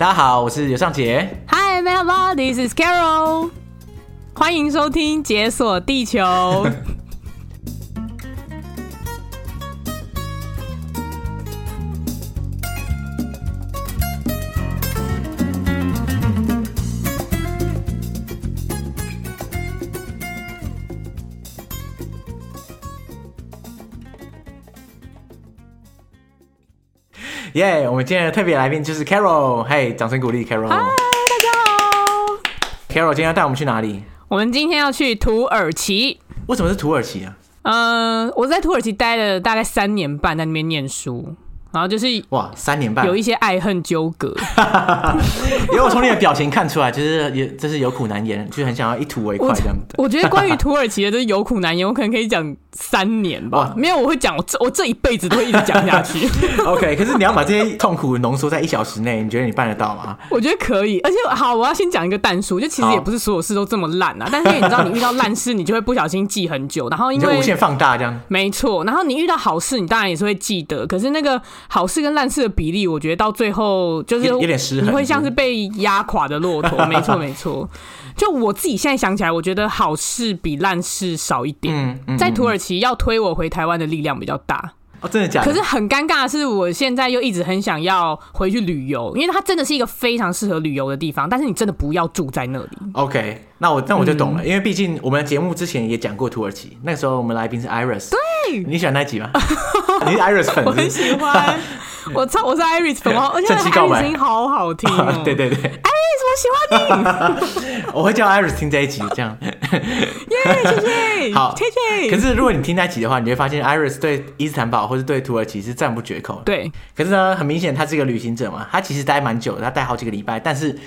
大家好，我是尤尚杰。Hi, everybody, this is Carol。欢迎收听《解锁地球》。耶！Yeah, 我们今天的特别来宾就是 Carol，嘿，掌声鼓励 Carol。嗨，大家好。Carol 今天要带我们去哪里？我们今天要去土耳其。为什么是土耳其啊？嗯、呃，我在土耳其待了大概三年半，在那边念书。然后就是哇，三年半有一些爱恨纠葛，因为我从你的表情看出来，就是有这是有苦难言，就很想要一吐为快这样子。我觉得关于土耳其的，就是有苦难言，我可能可以讲三年吧。没有，我会讲，我这我这一辈子都会一直讲下去。OK，可是你要把这些痛苦浓缩在一小时内，你觉得你办得到吗？我觉得可以，而且好，我要先讲一个但书，就其实也不是所有事都这么烂啊。但是你知道，你遇到烂事，你就会不小心记很久，然后因为无限放大这样。没错，然后你遇到好事，你当然也是会记得，可是那个好事跟烂事。的比例，我觉得到最后就是有点失衡，你会像是被压垮的骆驼。没错，没错。就我自己现在想起来，我觉得好事比烂事少一点。嗯嗯、在土耳其要推我回台湾的力量比较大。哦，真的假的？可是很尴尬的是，我现在又一直很想要回去旅游，因为它真的是一个非常适合旅游的地方。但是你真的不要住在那里。OK，那我那我就懂了，嗯、因为毕竟我们的节目之前也讲过土耳其，那个时候我们来宾是 Iris。对，你喜欢那集吗？你是 Iris 粉丝？我很喜欢。我操！我是 Iris 粉，而且他的声音好好听哦。对对对，Iris，我喜欢你。我会叫 Iris 听这一集，这样。耶，谢谢。好，谢谢。可是如果你听那集的话，你会发现 Iris 对伊斯坦堡或是对土耳其是赞不绝口。对。可是呢，很明显他是一个旅行者嘛，他其实待蛮久的，他待好几个礼拜，但是。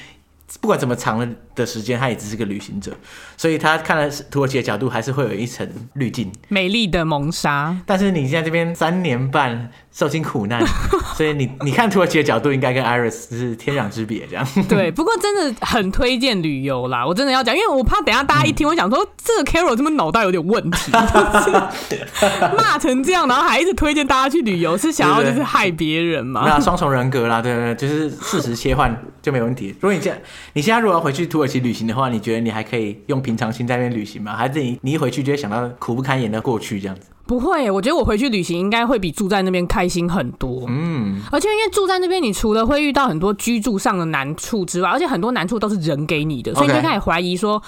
不管怎么长的时间，他也只是个旅行者，所以他看了土耳其的角度，还是会有一层滤镜，美丽的蒙纱。但是你现在这边三年半受尽苦难，所以你你看土耳其的角度，应该跟 Iris 是天壤之别，这样。对，不过真的很推荐旅游啦，我真的要讲，因为我怕等下大家一听，我想说这个 Carol 这么脑袋有点问题，骂成这样，然后还一直推荐大家去旅游，是想要就是害别人嘛？那双重人格啦，对对对，就是事实切换就没问题。如果你这样。你现在如果要回去土耳其旅行的话，你觉得你还可以用平常心在那边旅行吗？还是你你一回去就会想到苦不堪言的过去这样子？不会，我觉得我回去旅行应该会比住在那边开心很多。嗯，而且因为住在那边，你除了会遇到很多居住上的难处之外，而且很多难处都是人给你的，所以你就开始怀疑说。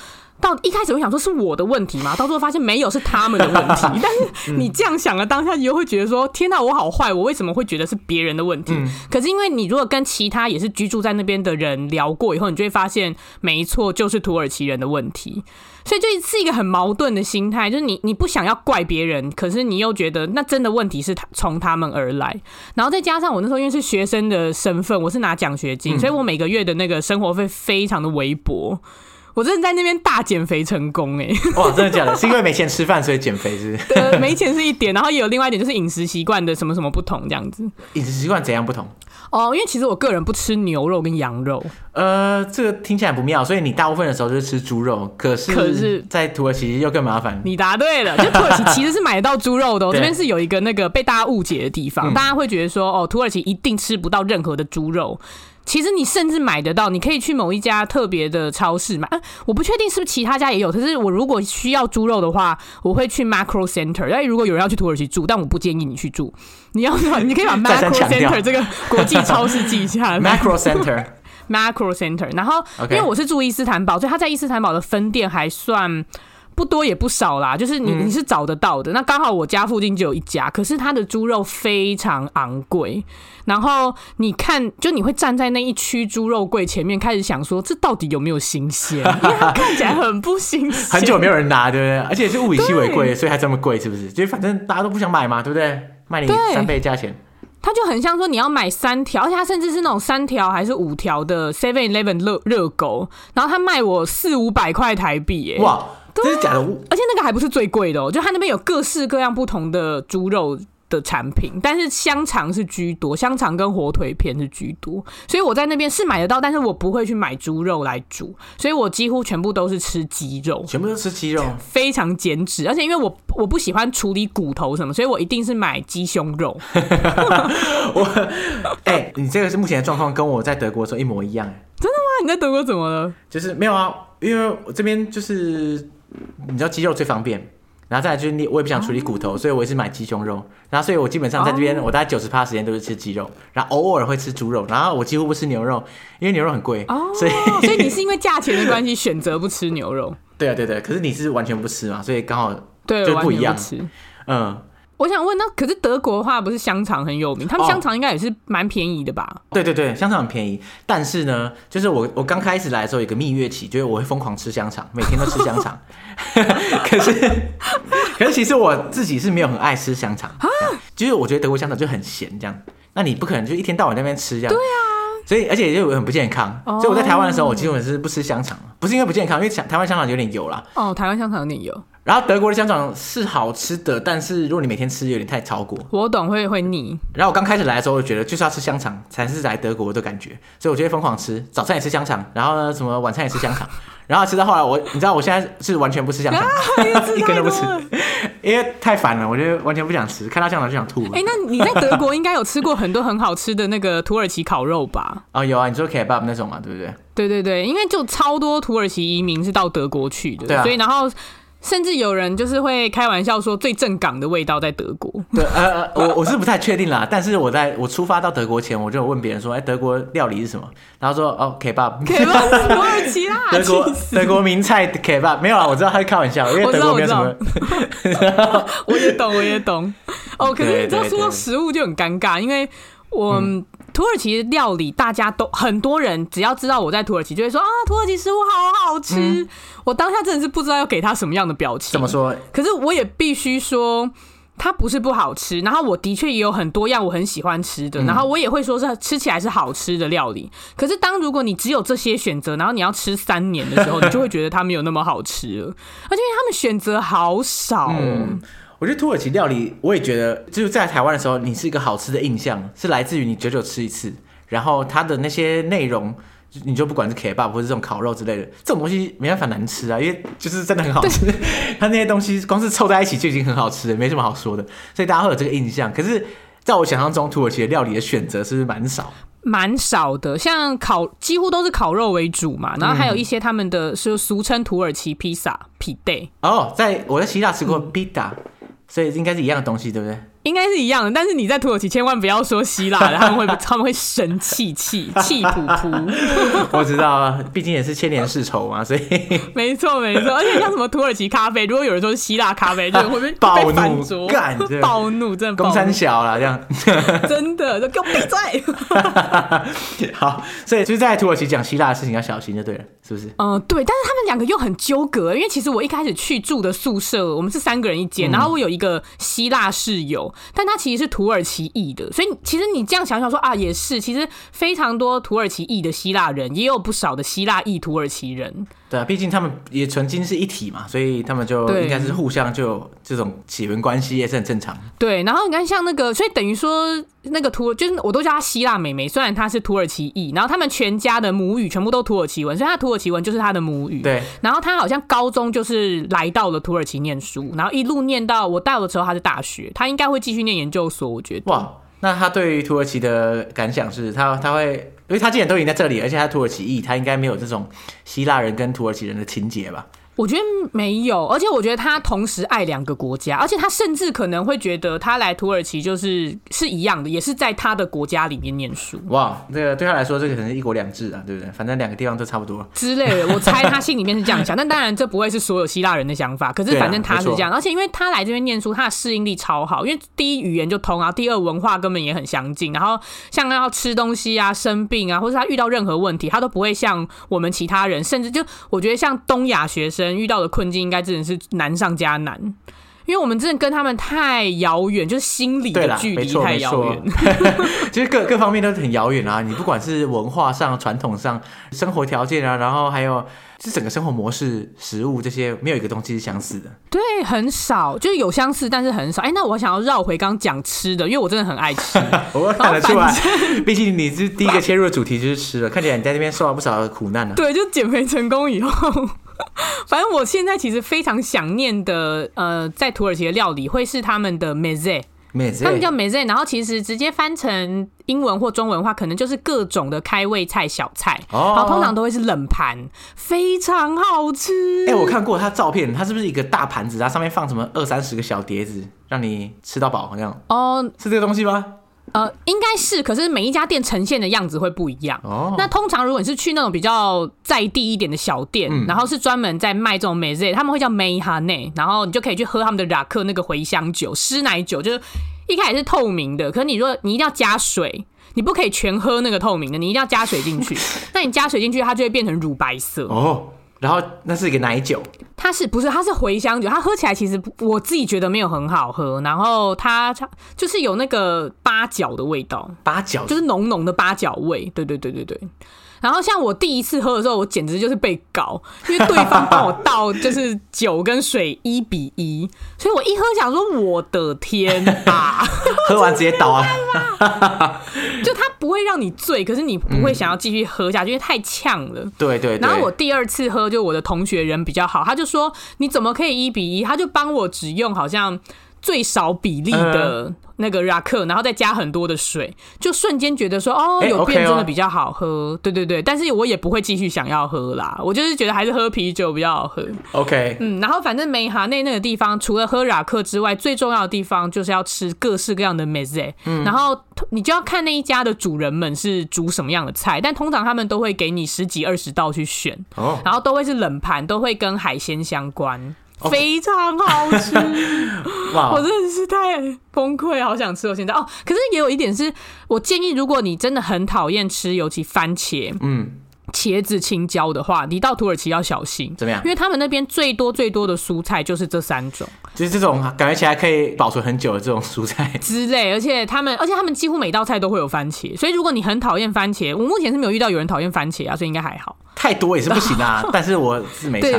到一开始会想说是我的问题嘛，到最后发现没有，是他们的问题。但是你这样想了当下，你又会觉得说：天哪，我好坏，我为什么会觉得是别人的问题？嗯、可是因为你如果跟其他也是居住在那边的人聊过以后，你就会发现，没错，就是土耳其人的问题。所以就是一个很矛盾的心态，就是你你不想要怪别人，可是你又觉得那真的问题是他从他们而来。然后再加上我那时候因为是学生的身份，我是拿奖学金，嗯、所以我每个月的那个生活费非常的微薄。我真的在那边大减肥成功哎！哇，真的假的？是因为没钱吃饭所以减肥是是？对，没钱是一点，然后也有另外一点就是饮食习惯的什么什么不同这样子。饮食习惯怎样不同？哦，因为其实我个人不吃牛肉跟羊肉。呃，这个听起来不妙，所以你大部分的时候就是吃猪肉。可是，可是在土耳其又更麻烦。你答对了，就土耳其其实是买得到猪肉的。我这边是有一个那个被大家误解的地方，大家会觉得说哦，土耳其一定吃不到任何的猪肉。其实你甚至买得到，你可以去某一家特别的超市买。啊，我不确定是不是其他家也有。可是我如果需要猪肉的话，我会去 Macro Center。因为如果有人要去土耳其住，但我不建议你去住。你要你可以把 Macro Center 这个国际超市记一下。Macro Center，Macro Center。然后因为我是住伊斯坦堡，所以他在伊斯坦堡的分店还算。不多也不少啦，就是你你是找得到的。嗯、那刚好我家附近就有一家，可是它的猪肉非常昂贵。然后你看，就你会站在那一区猪肉柜前面，开始想说，这到底有没有新鲜？因为它看起来很不新鲜，很久没有人拿，对不对？而且是物以稀为贵，所以还这么贵，是不是？就反正大家都不想买嘛，对不对？卖你三倍价钱。它就很像说你要买三条，而且它甚至是那种三条还是五条的 Seven Eleven 热热狗，然后他卖我四五百块台币耶！哇！这是假的，而且那个还不是最贵的哦，就它那边有各式各样不同的猪肉，的产品，但是香肠是居多，香肠跟火腿片是居多，所以我在那边是买得到，但是我不会去买猪肉来煮，所以我几乎全部都是吃鸡肉，全部都吃鸡肉，非常减脂，而且因为我我不喜欢处理骨头什么，所以我一定是买鸡胸肉。我哎、欸，你这个是目前的状况，跟我在德国的时候一模一样，真的吗？你在德国怎么了？就是没有啊，因为我这边就是你知道鸡肉最方便。然后再来就是你，我也不想处理骨头，所以我也是买鸡胸肉。然后所以我基本上在这边，我大概九十趴时间都是吃鸡肉，然后偶尔会吃猪肉，然后我几乎不吃牛肉，因为牛肉很贵。哦，所以 所以你是因为价钱的关系选择不吃牛肉？对啊，对对。可是你是完全不吃嘛，所以刚好对就不一样。嗯。我想问，那可是德国的话，不是香肠很有名？他们香肠应该也是蛮便宜的吧？哦？对对对，香肠很便宜。但是呢，就是我我刚开始来的时候有个蜜月期，就是我会疯狂吃香肠，每天都吃香肠。可是可是其实我自己是没有很爱吃香肠啊，就是我觉得德国香肠就很咸这样。那你不可能就一天到晚在那边吃这样。对啊。所以，而且就很不健康。Oh. 所以我在台湾的时候，我基本是不吃香肠，不是因为不健康，因为台湾香肠有点油啦。哦，oh, 台湾香肠有点油。然后德国的香肠是好吃的，但是如果你每天吃，有点太超过。我懂，会会腻。然后我刚开始来的时候，我觉得就是要吃香肠才是来德国的感觉，所以我就会疯狂吃，早餐也吃香肠，然后呢，什么晚餐也吃香肠。然后吃到后来我，我你知道我现在是完全不吃香肠，啊、一根都不吃，因为太烦了，我觉得完全不想吃，看到香肠就想吐。哎、欸，那你在德国应该有吃过很多很好吃的那个土耳其烤肉吧？哦，有啊，你说 kebab 那种嘛，对不对？对对对，因为就超多土耳其移民是到德国去的，对啊、所以然后。甚至有人就是会开玩笑说，最正港的味道在德国。对，呃，我我是不太确定啦，但是我在我出发到德国前，我就问别人说，哎，德国料理是什么？然后说，哦，Kebab，Kebab，土耳其啦，德国德国名菜 Kebab，没有啊，我知道他是开玩笑，因为德国没有什么。我也懂，我也懂。哦，可是你知道说到食物就很尴尬，因为我。嗯土耳其料理，大家都很多人只要知道我在土耳其，就会说啊，土耳其食物好好吃。嗯、我当下真的是不知道要给他什么样的表情。怎么说？可是我也必须说，它不是不好吃。然后我的确也有很多样我很喜欢吃的，嗯、然后我也会说是吃起来是好吃的料理。可是当如果你只有这些选择，然后你要吃三年的时候，你就会觉得它没有那么好吃了。而且因为他们选择好少。嗯我觉得土耳其料理，我也觉得就是在台湾的时候，你是一个好吃的印象，是来自于你久久吃一次，然后它的那些内容，你就不管是 kebab 或是这种烤肉之类的，这种东西没办法难吃啊，因为就是真的很好吃，它那些东西光是凑在一起就已经很好吃了，没什么好说的，所以大家会有这个印象。可是在我想象中，土耳其的料理的选择是不是蛮少？蛮少的，像烤几乎都是烤肉为主嘛，然后还有一些他们的是俗称土耳其披萨皮带。哦，在我在希腊吃过披萨。所以应该是一样的东西，对不对？应该是一样的，但是你在土耳其千万不要说希腊的，他们会 他们会生气气气噗噗。我知道啊，毕竟也是千年世仇嘛，所以 没错没错。而且像什么土耳其咖啡，如果有人说是希腊咖啡，就会被暴怒干，暴怒真的公三小了这样，真的就给我闭嘴。好，所以就是在土耳其讲希腊的事情要小心就对了，是不是？嗯，对。但是他们两个又很纠葛，因为其实我一开始去住的宿舍，我们是三个人一间，然后我有一个希腊室友。但他其实是土耳其裔的，所以其实你这样想想说啊，也是，其实非常多土耳其裔的希腊人，也有不少的希腊裔土耳其人。对啊，毕竟他们也曾经是一体嘛，所以他们就应该是互相就有这种血缘关系也是很正常。对，然后你看像那个，所以等于说那个土，就是我都叫她希腊美眉，虽然她是土耳其裔，然后他们全家的母语全部都土耳其文，所以她土耳其文就是她的母语。对，然后她好像高中就是来到了土耳其念书，然后一路念到我到的时候她是大学，她应该会继续念研究所，我觉得。哇，那他对于土耳其的感想是他他会。因为他既然都已经在这里，而且他土耳其裔，他应该没有这种希腊人跟土耳其人的情节吧？我觉得没有，而且我觉得他同时爱两个国家，而且他甚至可能会觉得他来土耳其就是是一样的，也是在他的国家里面念书。哇，这个对他来说，这个可能是一国两制啊，对不对？反正两个地方都差不多之类的。我猜他心里面是这样想，但当然这不会是所有希腊人的想法。可是反正他是这样，而且因为他来这边念书，他的适应力超好，因为第一语言就通啊，第二文化根本也很相近。然后像他要吃东西啊、生病啊，或者他遇到任何问题，他都不会像我们其他人，甚至就我觉得像东亚学生遇到的困境。应该真的是难上加难，因为我们真的跟他们太遥远，就是心理的距离太遥远。其实各各方面都很遥远啊！你不管是文化上、传统上、生活条件啊，然后还有是整个生活模式、食物这些，没有一个东西是相似的。对，很少，就是有相似，但是很少。哎，那我想要绕回刚刚讲吃的，因为我真的很爱吃。我看得出来，毕竟你是第一个切入的主题就是吃了，看起来你在那边受了不少的苦难呢、啊。对，就减肥成功以后。反正我现在其实非常想念的，呃，在土耳其的料理会是他们的 meze，他们叫 meze，然后其实直接翻成英文或中文的话，可能就是各种的开胃菜、小菜，然后通常都会是冷盘，非常好吃。哎、欸，我看过他照片，它是不是一个大盘子，它上面放什么二三十个小碟子，让你吃到饱，好像？哦，是这个东西吗？呃，应该是，可是每一家店呈现的样子会不一样。哦，那通常如果你是去那种比较在地一点的小店，嗯、然后是专门在卖这种 meze，他们会叫 meyhane，然后你就可以去喝他们的拉克那个茴香酒、湿奶酒，就是一开始是透明的，可是你说你一定要加水，你不可以全喝那个透明的，你一定要加水进去。那你加水进去，它就会变成乳白色。哦。然后那是一个奶酒，它是不是它是茴香酒？它喝起来其实我自己觉得没有很好喝。然后它就是有那个八角的味道，八角就是浓浓的八角味。对对对对对。然后像我第一次喝的时候，我简直就是被搞，因为对方帮我倒就是酒跟水一比一，所以我一喝想说我的天啊，喝完直接倒啊，就它不会让你醉，可是你不会想要继续喝下去，因为太呛了。对，对对。然后我第二次喝，就我的同学人比较好，他就说你怎么可以一比一？他就帮我只用好像。最少比例的那个拉克，然后再加很多的水，就瞬间觉得说哦，有变真的比较好喝。对对对，但是我也不会继续想要喝啦，我就是觉得还是喝啤酒比较好喝。OK，嗯，然后反正梅哈内那个地方，除了喝拉克之外，最重要的地方就是要吃各式各样的 meze。嗯，然后你就要看那一家的主人们是煮什么样的菜，但通常他们都会给你十几二十道去选，哦，然后都会是冷盘，都会跟海鲜相关。非常好吃 我真的是太崩溃，好想吃！我现在哦，可是也有一点是，我建议，如果你真的很讨厌吃，尤其番茄，嗯。茄子、青椒的话，你到土耳其要小心。怎么样？因为他们那边最多最多的蔬菜就是这三种，就是这种感觉起来可以保存很久的这种蔬菜 之类。而且他们，而且他们几乎每道菜都会有番茄，所以如果你很讨厌番茄，我目前是没有遇到有人讨厌番茄啊，所以应该还好。太多也是不行啊，但是我是没差。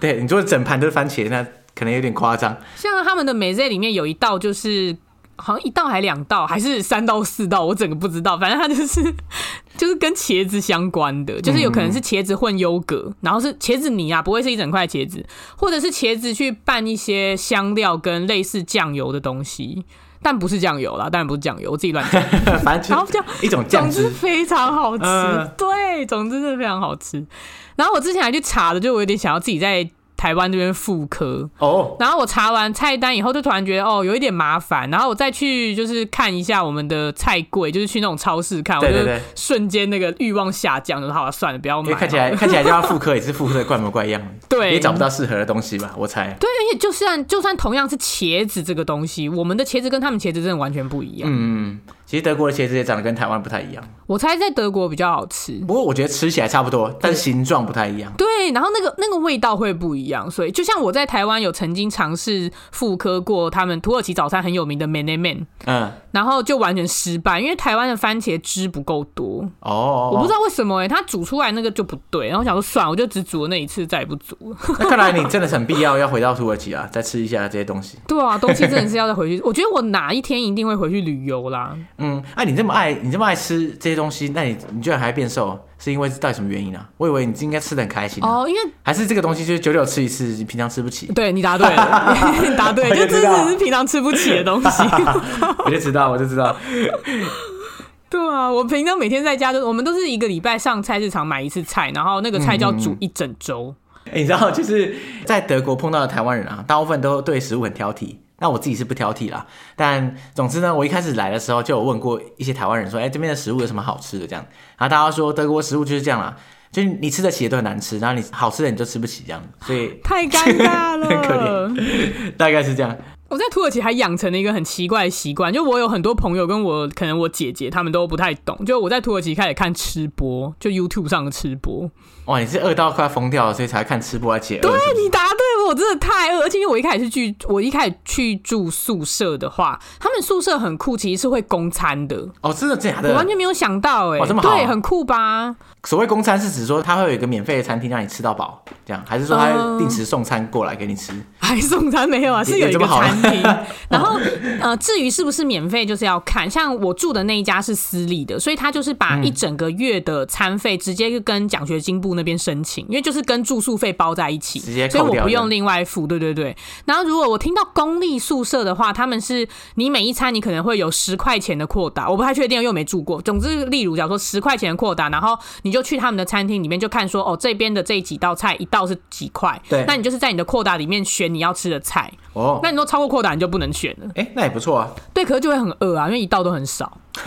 对，对，你说整盘都是番茄，那可能有点夸张。像他们的 meze 里面有一道就是。好像一道还两道，还是三道四道，我整个不知道。反正它就是 就是跟茄子相关的，就是有可能是茄子混优格，然后是茄子泥啊，不会是一整块茄子，或者是茄子去拌一些香料跟类似酱油的东西，但不是酱油啦，当然不是酱油，我自己乱讲。反正然后就一种酱汁，总之非常好吃。呃、对，总之是非常好吃。然后我之前还去查了，就我有点想要自己在。台湾这边复刻哦，然后我查完菜单以后，就突然觉得哦，有一点麻烦，然后我再去就是看一下我们的菜柜，就是去那种超市看，我就瞬间那个欲望下降，就好了，算了，不要买。看起来看起来就要复刻，也是复刻的怪模怪样，对，也找不到适合的东西吧，我猜。对，而且就算就算同样是茄子这个东西，我们的茄子跟他们茄子真的完全不一样。嗯。其实德国的茄子也长得跟台湾不太一样，我猜在德国比较好吃。不过我觉得吃起来差不多，但是形状不太一样。对，然后那个那个味道会不一样。所以就像我在台湾有曾经尝试复刻过他们土耳其早餐很有名的 menemen，嗯，然后就完全失败，因为台湾的番茄汁不够多。哦，我不知道为什么哎、欸，它煮出来那个就不对。然后我想说算了，我就只煮了那一次，再也不煮了。那看来你真的很必要要回到土耳其啊，再吃一下这些东西。对啊，东西真的是要再回去。我觉得我哪一天一定会回去旅游啦。嗯，哎、啊，你这么。爱你这么爱吃这些东西，那你你居然还变瘦，是因为到底什么原因啊？我以为你应该吃的很开心哦，因为还是这个东西就是久久吃一次，你平常吃不起。对，你答对了，你答对了，就真的是平常吃不起的东西。我就知道，我就知道。对啊，我平常每天在家都，我们都是一个礼拜上菜市场买一次菜，然后那个菜就要煮一整周。哎、嗯欸，你知道，就是在德国碰到的台湾人啊，大部分都对食物很挑剔。那我自己是不挑剔啦，但总之呢，我一开始来的时候就有问过一些台湾人说，哎、欸，这边的食物有什么好吃的？这样，然后大家说德国食物就是这样啦，就是你吃得起的都很难吃，然后你好吃的你就吃不起这样，所以太尴尬了，很可怜，大概是这样。我在土耳其还养成了一个很奇怪的习惯，就我有很多朋友跟我，可能我姐姐他们都不太懂。就我在土耳其开始看吃播，就 YouTube 上的吃播。哇，你是饿到快疯掉了，所以才看吃播来解饿？对，你答对，我真的太饿，而且因为我一开始去，我一开始去住宿舍的话，他们宿舍很酷，其实是会供餐的。哦，真的假的？我完全没有想到、欸，哎、哦，这么好，对，很酷吧？所谓公餐是指说，他会有一个免费的餐厅让你吃到饱，这样，还是说他定时送餐过来给你吃？呃、还送餐没有啊？是有一个餐厅。然后呃，至于是不是免费，就是要看。像我住的那一家是私立的，所以他就是把一整个月的餐费直接就跟奖学金部那边申请，因为就是跟住宿费包在一起，所以我不用另外付。对对对。然后如果我听到公立宿舍的话，他们是你每一餐你可能会有十块钱的扩大，我不太确定，因为没住过。总之，例如假如说十块钱的扩大，然后你就去他们的餐厅里面就看说，哦，这边的这几道菜一道是几块，对，那你就是在你的扩大里面选你要吃的菜。哦，那你说超过扩大你就不能选了。哎、欸，那也不错啊。对，可是就会很饿啊，因为一道都很少。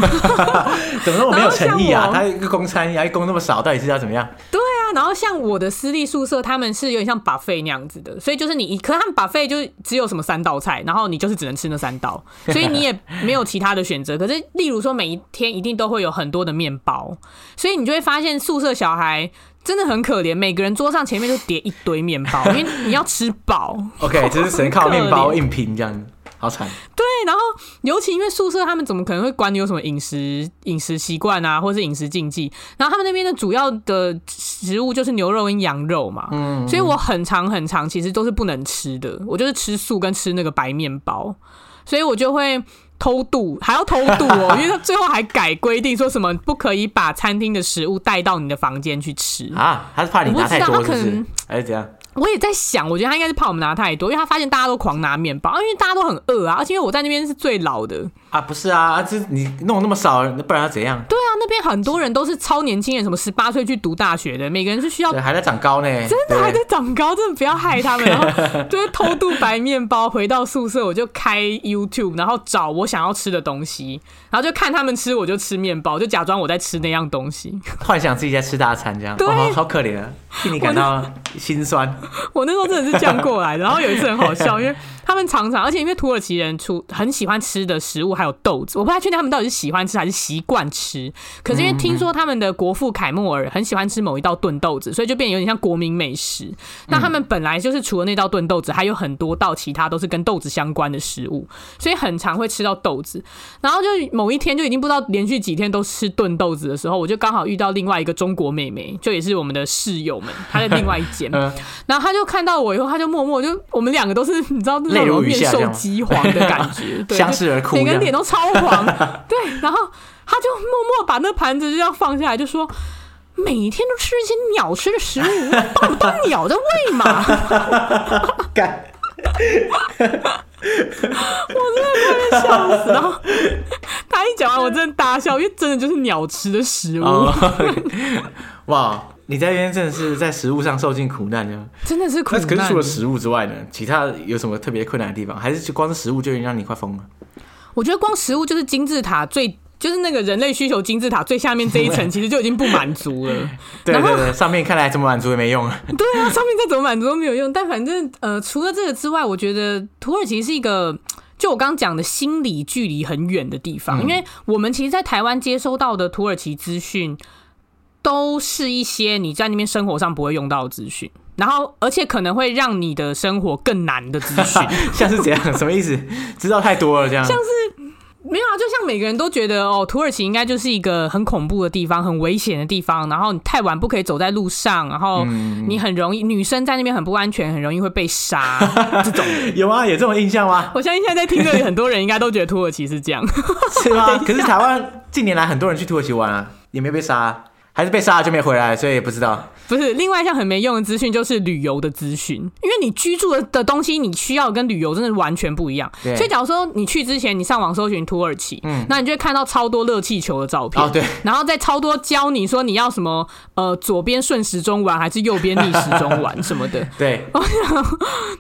怎么说我没有诚意啊？他一个公餐，还供那么少，到底是要怎么样？对啊，然后像我的私立宿舍，他们是有点像 buffet 那样子的，所以就是你，可是他们 buffet 就只有什么三道菜，然后你就是只能吃那三道，所以你也没有其他的选择。可是，例如说每一天一定都会有很多的面包，所以你就会发现宿舍小孩真的很可怜，每个人桌上前面就叠一堆面包，因为你要吃饱。OK，只是只能靠面包硬拼这样。好惨，对，然后尤其因为宿舍，他们怎么可能会管你有什么饮食饮食习惯啊，或是饮食禁忌？然后他们那边的主要的食物就是牛肉跟羊肉嘛，嗯，所以我很长很长其实都是不能吃的，我就是吃素跟吃那个白面包，所以我就会偷渡，还要偷渡哦，因为他最后还改规定说什么不可以把餐厅的食物带到你的房间去吃啊，他是怕你拿太多是不是？还是怎样？我也在想，我觉得他应该是怕我们拿太多，因为他发现大家都狂拿面包，因为大家都很饿啊，而且因为我在那边是最老的。啊，不是啊，这你弄那么少，不然要怎样？对啊，那边很多人都是超年轻人，什么十八岁去读大学的，每个人是需要还在长高呢，真的还在长高，真的不要害他们，然后就是偷渡白面包回到宿舍，我就开 YouTube，然后找我想要吃的东西，然后就看他们吃，我就吃面包，就假装我在吃那样东西，幻想自己在吃大餐这样，对，哦、好可怜啊，替你感到心酸。我那时候真的。是这样过来的，然后有一次很好笑，因为他们常常，而且因为土耳其人出很喜欢吃的食物还有豆子，我不太确定他们到底是喜欢吃还是习惯吃。可是因为听说他们的国父凯末尔很喜欢吃某一道炖豆子，所以就变得有点像国民美食。那他们本来就是除了那道炖豆子，还有很多道其他都是跟豆子相关的食物，所以很常会吃到豆子。然后就某一天就已经不知道连续几天都吃炖豆子的时候，我就刚好遇到另外一个中国妹妹，就也是我们的室友们，她在另外一间，然后她就看到我以后，她就默默就我们两个都是你知道面受饥荒的感觉，对，相视而哭，每个人脸都超黄，对，然后他就默默把那盘子就这样放下来，就说每天都吃一些鸟吃的食物，当不当鸟的胃嘛？干，我真的快笑死了。然后他一讲完，我真的大笑，因为真的就是鸟吃的食物。哇！你在那边真的是在食物上受尽苦难呢？真的是苦难。可是除了食物之外呢，其他有什么特别困难的地方？还是就光是食物就已经让你快疯了？我觉得光食物就是金字塔最，就是那个人类需求金字塔最下面这一层，其实就已经不满足了。对 对对，上面看来怎么满足也没用啊。对啊，上面再怎么满足都没有用。但反正呃，除了这个之外，我觉得土耳其是一个，就我刚刚讲的心理距离很远的地方，嗯、因为我们其实，在台湾接收到的土耳其资讯。都是一些你在那边生活上不会用到的资讯，然后而且可能会让你的生活更难的资讯，像是怎样？什么意思？知道太多了这样？像是没有啊，就像每个人都觉得哦，土耳其应该就是一个很恐怖的地方，很危险的地方，然后你太晚不可以走在路上，然后你很容易女生在那边很不安全，很容易会被杀。这种有啊？有这种印象吗？我相信现在在听的很多人应该都觉得土耳其是这样，是吗？可是台湾近年来很多人去土耳其玩啊，也没被杀。还是被杀了就没回来，所以也不知道。不是，另外一项很没用的资讯就是旅游的资讯，因为你居住的的东西，你需要跟旅游真的完全不一样。对。所以假如说你去之前，你上网搜寻土耳其，嗯，那你就会看到超多热气球的照片。哦，对。然后再超多教你说你要什么，呃，左边顺时钟玩还是右边逆时钟玩 什么的。对。我想，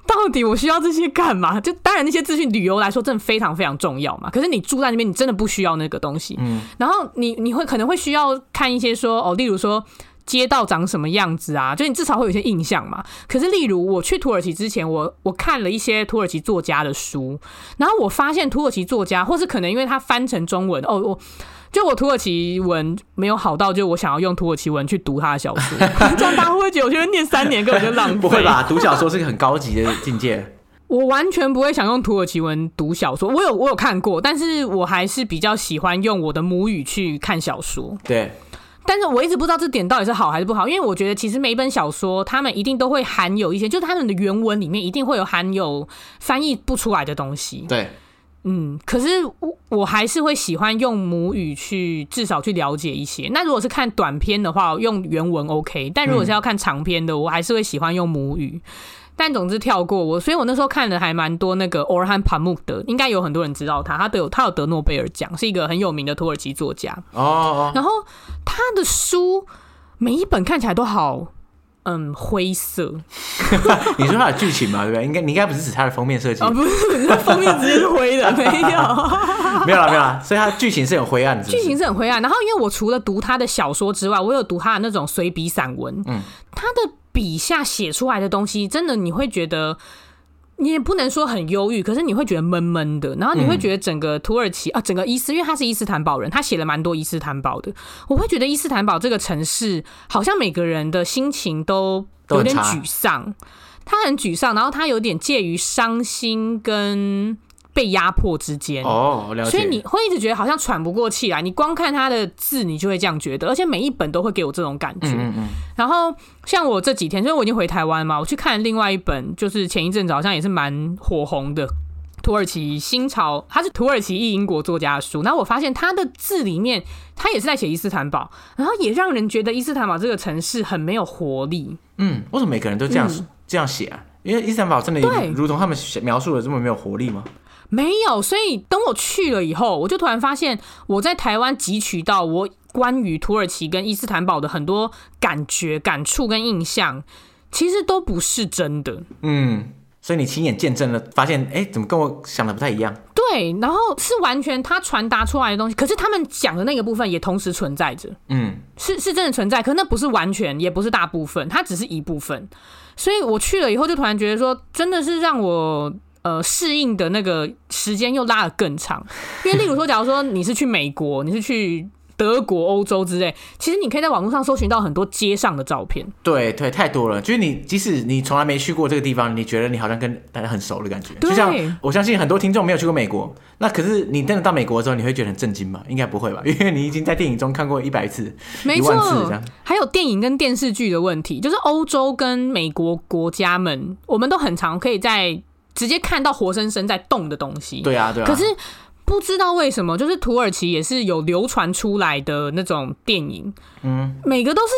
到底我需要这些干嘛？就当然那些资讯旅游来说真的非常非常重要嘛。可是你住在那边，你真的不需要那个东西。嗯。然后你你会可能会需要看一些说哦，例如说。街道长什么样子啊？就你至少会有一些印象嘛。可是，例如我去土耳其之前，我我看了一些土耳其作家的书，然后我发现土耳其作家，或是可能因为他翻成中文哦，我就我土耳其文没有好到，就我想要用土耳其文去读他的小说，这样大家会不会觉得我觉得念三年根本就浪费？不会吧？读小说是个很高级的境界。我完全不会想用土耳其文读小说，我有我有看过，但是我还是比较喜欢用我的母语去看小说。对，但是我一直不知道这点到底是好还是不好，因为我觉得其实每一本小说，他们一定都会含有一些，就是他们的原文里面一定会有含有翻译不出来的东西。对。嗯，可是我我还是会喜欢用母语去至少去了解一些。那如果是看短篇的话，用原文 OK。但如果是要看长篇的，我还是会喜欢用母语。但总之跳过我，所以我那时候看的还蛮多那个 Orhan Pamuk 的，应该有很多人知道他，他得有他有得诺贝尔奖，是一个很有名的土耳其作家。哦，哦。然后他的书每一本看起来都好。嗯，灰色。你说它的剧情嘛，对不对？应该你应该不是指它的封面设计哦，不是，封面直接是灰的，没有，没有了，没有了。所以它剧情是很灰暗的，剧情是很灰暗。然后，因为我除了读他的小说之外，我有读他的那种随笔散文。嗯，他的笔下写出来的东西，真的你会觉得。你也不能说很忧郁，可是你会觉得闷闷的，然后你会觉得整个土耳其、啊，整个伊斯，因为他是伊斯坦堡人，他写了蛮多伊斯坦堡的，我会觉得伊斯坦堡这个城市好像每个人的心情都有点沮丧，他很沮丧，然后他有点介于伤心跟。被压迫之间哦，了解。所以你会一直觉得好像喘不过气来。你光看他的字，你就会这样觉得，而且每一本都会给我这种感觉。嗯嗯嗯。然后像我这几天，因为我已经回台湾嘛，我去看另外一本，就是前一阵子好像也是蛮火红的土耳其新潮，他是土耳其裔英国作家的书。然后我发现他的字里面，他也是在写伊斯坦堡，然后也让人觉得伊斯坦堡这个城市很没有活力。嗯，为什么每个人都这样、嗯、这样写啊？因为伊斯坦堡真的如同他们描述的这么没有活力吗？没有，所以等我去了以后，我就突然发现我在台湾汲取到我关于土耳其跟伊斯坦堡的很多感觉、感触跟印象，其实都不是真的。嗯，所以你亲眼见证了，发现哎，怎么跟我想的不太一样？对，然后是完全他传达出来的东西，可是他们讲的那个部分也同时存在着。嗯，是是真的存在，可那不是完全，也不是大部分，它只是一部分。所以我去了以后，就突然觉得说，真的是让我。呃，适应的那个时间又拉得更长，因为例如说，假如说你是去美国，你是去德国、欧洲之类，其实你可以在网络上搜寻到很多街上的照片。对对，太多了。就是你即使你从来没去过这个地方，你觉得你好像跟大家很熟的感觉。就像我相信很多听众没有去过美国，那可是你真的到美国的时候，你会觉得很震惊吗？应该不会吧，因为你已经在电影中看过一百次、没错，这样。还有电影跟电视剧的问题，就是欧洲跟美国国家们，我们都很常可以在。直接看到活生生在动的东西，对啊，对啊。可是不知道为什么，就是土耳其也是有流传出来的那种电影，嗯，每个都是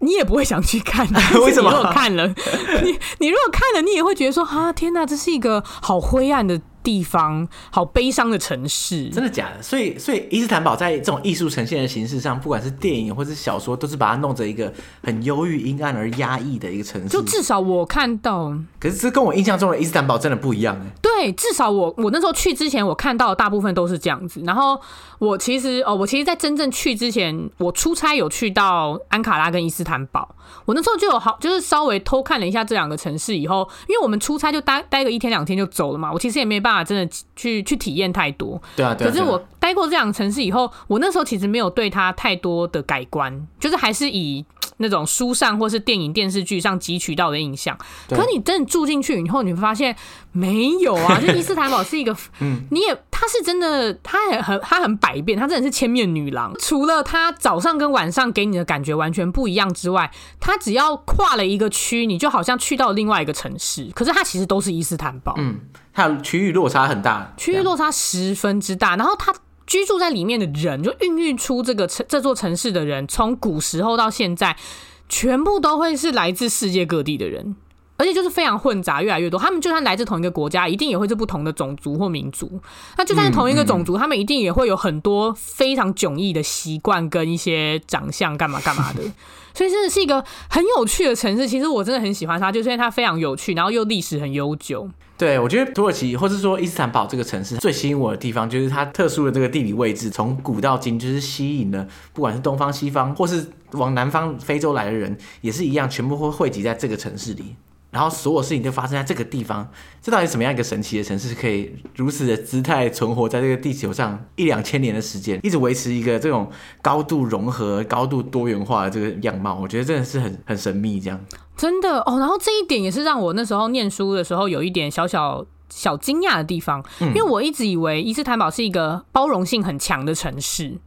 你也不会想去看，为什么？如果看了，你你如果看了，你也会觉得说啊，天哪，这是一个好灰暗的。地方好悲伤的城市，真的假的？所以，所以伊斯坦堡在这种艺术呈现的形式上，不管是电影或是小说，都是把它弄成一个很忧郁、阴暗而压抑的一个城市。就至少我看到，可是这跟我印象中的伊斯坦堡真的不一样哎。对，至少我我那时候去之前，我看到的大部分都是这样子。然后我其实哦，我其实，在真正去之前，我出差有去到安卡拉跟伊斯坦堡。我那时候就有好，就是稍微偷看了一下这两个城市以后，因为我们出差就待待个一天两天就走了嘛，我其实也没办法真的去去体验太多。对啊，对啊。可是我待过这两个城市以后，我那时候其实没有对它太多的改观，就是还是以那种书上或是电影电视剧上汲取到的印象。可是你真的住进去以后，你会发现没有啊，就伊斯坦堡是一个，嗯，你也它是真的，它很很他很百变，它真的是千面女郎。除了他早上跟晚上给你的感觉完全不一样之外，它只要跨了一个区，你就好像去到另外一个城市。可是它其实都是伊斯坦堡，嗯，它区域落差很大，区域落差十分之大。然后他居住在里面的人，就孕育出这个城这座城市的人，从古时候到现在，全部都会是来自世界各地的人。而且就是非常混杂，越来越多。他们就算来自同一个国家，一定也会是不同的种族或民族。那就算是同一个种族，他们一定也会有很多非常迥异的习惯跟一些长相，干嘛干嘛的。所以真的是一个很有趣的城市。其实我真的很喜欢它，就是因为它非常有趣，然后又历史很悠久。对，我觉得土耳其或者说伊斯坦堡这个城市最吸引我的地方，就是它特殊的这个地理位置，从古到今就是吸引了不管是东方、西方，或是往南方非洲来的人，也是一样，全部会汇集在这个城市里。然后所有事情都发生在这个地方，这到底什么样一个神奇的城市，可以如此的姿态存活在这个地球上一两千年的时间，一直维持一个这种高度融合、高度多元化的这个样貌？我觉得真的是很很神秘，这样。真的哦，然后这一点也是让我那时候念书的时候有一点小小小惊讶的地方，嗯、因为我一直以为伊斯坦堡是一个包容性很强的城市。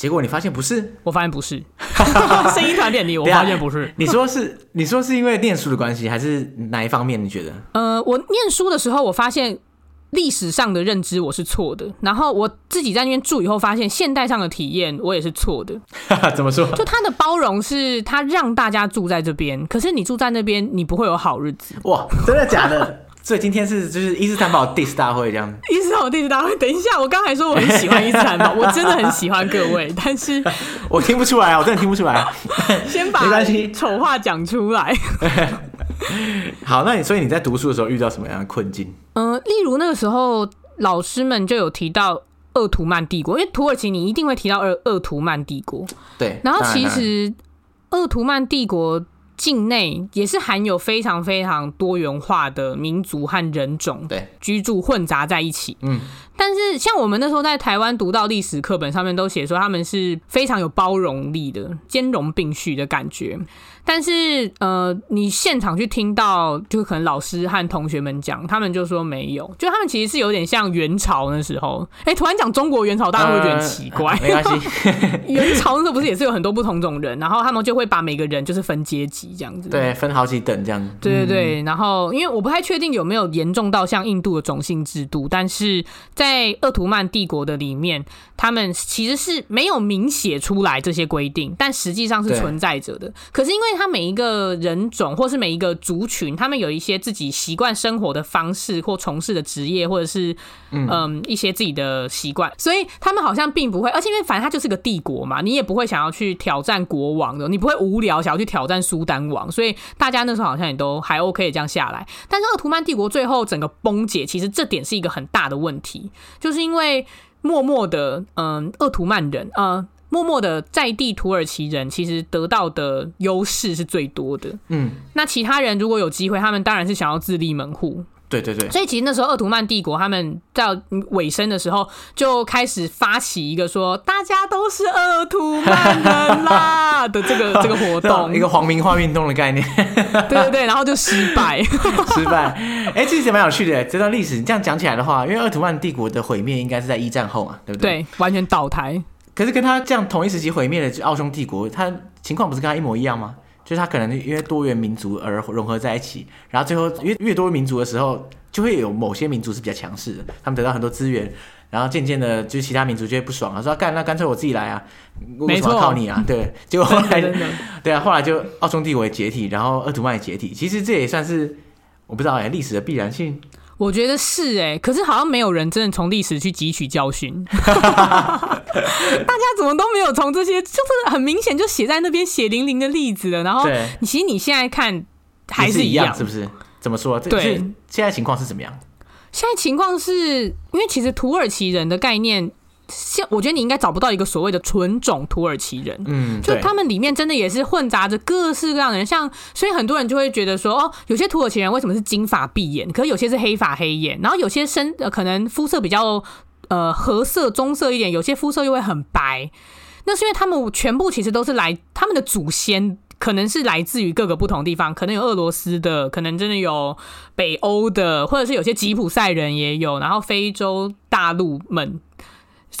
结果你发现不是，我发现不是，声音团点你，我发现不是。你说是，你说是因为念书的关系，还是哪一方面？你觉得？呃，我念书的时候，我发现历史上的认知我是错的，然后我自己在那边住以后，发现现代上的体验我也是错的。怎么说？就他的包容是，他让大家住在这边，可是你住在那边，你不会有好日子。哇，真的假的？所以今天是就是伊斯坦堡 diss 大会这样。伊斯坦堡 diss 大会，等一下，我刚才说我很喜欢伊斯坦堡，我真的很喜欢各位，但是 我听不出来，我真的听不出来。先把没关系，丑话讲出来。好，那你所以你在读书的时候遇到什么样的困境？嗯、呃，例如那个时候老师们就有提到鄂图曼帝国，因为土耳其你一定会提到鄂鄂图曼帝国。对，然后其实鄂图曼帝国。境内也是含有非常非常多元化的民族和人种，对，居住混杂在一起。嗯，但是像我们那时候在台湾读到历史课本上面都写说，他们是非常有包容力的，兼容并蓄的感觉。但是，呃，你现场去听到，就可能老师和同学们讲，他们就说没有，就他们其实是有点像元朝那时候。哎、欸，突然讲中国元朝，大家会觉得很奇怪。呃、没关系，元朝那时候不是也是有很多不同种人，然后他们就会把每个人就是分阶级这样子。对，分好几等这样子。对对对，然后因为我不太确定有没有严重到像印度的种姓制度，但是在鄂图曼帝国的里面，他们其实是没有明写出来这些规定，但实际上是存在着的。可是因为他每一个人种，或是每一个族群，他们有一些自己习惯生活的方式，或从事的职业，或者是嗯、呃、一些自己的习惯，所以他们好像并不会。而且因为反正他就是个帝国嘛，你也不会想要去挑战国王的，你不会无聊想要去挑战苏丹王，所以大家那时候好像也都还 OK 这样下来。但是鄂图曼帝国最后整个崩解，其实这点是一个很大的问题，就是因为默默的嗯鄂图曼人啊。呃默默的在地土耳其人其实得到的优势是最多的，嗯，那其他人如果有机会，他们当然是想要自立门户，对对对。所以其实那时候鄂图曼帝国他们在尾声的时候就开始发起一个说大家都是鄂图曼人啦的这个 这个活动，一个皇民化运动的概念，对对对，然后就失败，失败。哎、欸，其实蛮有趣的，这段历史你这样讲起来的话，因为鄂图曼帝国的毁灭应该是在一战后嘛，对不对？对，完全倒台。可是跟他这样同一时期毁灭的奥匈帝国，他情况不是跟他一模一样吗？就是他可能因为多元民族而融合在一起，然后最后越越多民族的时候，就会有某些民族是比较强势的，他们得到很多资源，然后渐渐的就其他民族就会不爽了，说干那干脆我自己来啊，为什么要靠你啊？对，结果后来对啊，后来就奥匈帝国也解体，然后鄂图曼也解体，其实这也算是我不知道哎，历史的必然性。我觉得是哎、欸，可是好像没有人真的从历史去汲取教训，大家怎么都没有从这些，就是很明显就写在那边血淋淋的例子了。然后，其实你现在看还是一样，是，是不是？怎么说？对，现在情况是怎么样？现在情况是因为其实土耳其人的概念。像我觉得你应该找不到一个所谓的纯种土耳其人，嗯，就他们里面真的也是混杂着各式各样的人，像所以很多人就会觉得说，哦，有些土耳其人为什么是金发碧眼，可是有些是黑发黑眼，然后有些深呃可能肤色比较呃褐色棕色一点，有些肤色又会很白，那是因为他们全部其实都是来他们的祖先可能是来自于各个不同地方，可能有俄罗斯的，可能真的有北欧的，或者是有些吉普赛人也有，然后非洲大陆们。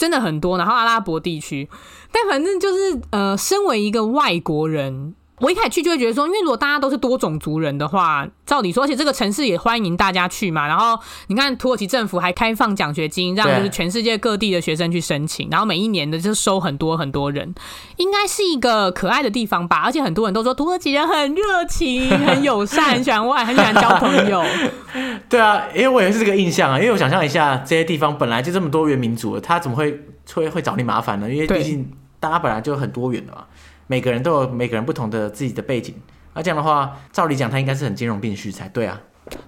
真的很多，然后阿拉伯地区，但反正就是呃，身为一个外国人，我一开始去就会觉得说，因为如果大家都是多种族人的话，照理说，而且这个城市也欢迎大家去嘛。然后你看，土耳其政府还开放奖学金，让就是全世界各地的学生去申请，然后每一年的就收很多很多人，应该是一个可爱的地方吧。而且很多人都说土耳其人很热情、很友善、很喜欢玩、很喜欢交朋友。对啊，因为我也是这个印象啊。因为我想象一下，这些地方本来就这么多元民族，他怎么会会会找你麻烦呢？因为毕竟大家本来就很多元的嘛。每个人都有每个人不同的自己的背景，那这样的话，照理讲，他应该是很兼容并蓄才对啊。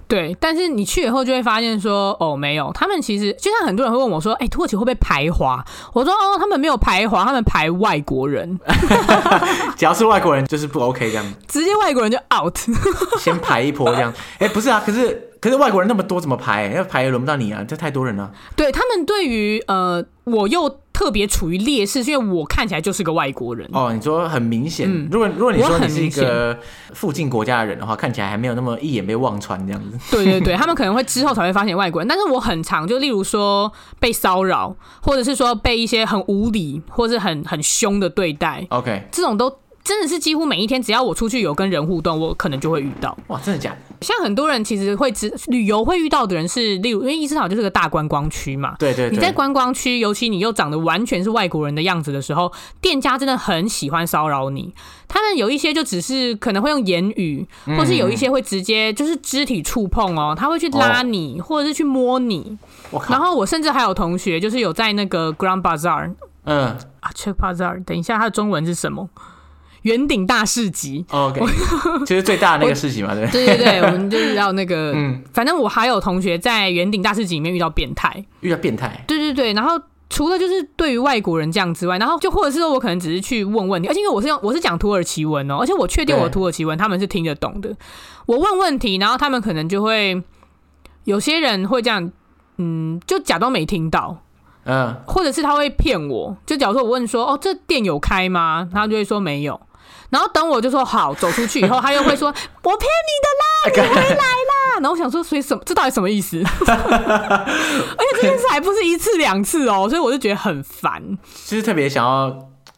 对，但是你去以后就会发现说，哦，没有，他们其实就像很多人会问我说，哎，土耳其会不会排华？我说，哦，他们没有排华，他们排外国人，只要是外国人就是不 OK 这样，直接外国人就 out，先排一波这样。哎，不是啊，可是可是外国人那么多，怎么排？要排也轮不到你啊，这太多人了。对，他们对于呃，我又。特别处于劣势，是因为我看起来就是个外国人。哦，你说很明显。嗯、如果如果你说你是一个附近国家的人的话，看起来还没有那么一眼被望穿这样子。对对对，他们可能会之后才会发现外国人。但是我很常，就例如说被骚扰，或者是说被一些很无理或者是很很凶的对待。OK，这种都。真的是几乎每一天，只要我出去有跟人互动，我可能就会遇到。哇，真的假的？像很多人其实会只旅游会遇到的人是，例如因为伊斯坦就是个大观光区嘛。对，对对。你在观光区，尤其你又长得完全是外国人的样子的时候，店家真的很喜欢骚扰你。他们有一些就只是可能会用言语，或是有一些会直接就是肢体触碰哦，他会去拉你，或者是去摸你。然后我甚至还有同学就是有在那个 Grand Bazaar，嗯啊，Check Bazaar，等一下，它的中文是什么？圆顶大市集，OK，就是最大的那个市集嘛，对。对对对，我们就是要那个，嗯，反正我还有同学在圆顶大市集里面遇到变态，遇到变态，对对对，然后除了就是对于外国人这样之外，然后就或者是说我可能只是去问问题，而且因为我是用我是讲土耳其文哦，而且我确定我土耳其文他们是听得懂的，我问问题，然后他们可能就会有些人会这样，嗯，就假装没听到。嗯，或者是他会骗我，就假如说我问说，哦，这店有开吗？他就会说没有。然后等我就说好，走出去以后，他又会说 我骗你的啦，你回来啦。然后我想说，所以什么？这到底什么意思？而且这件事还不是一次两次哦，所以我就觉得很烦。就是特别想要，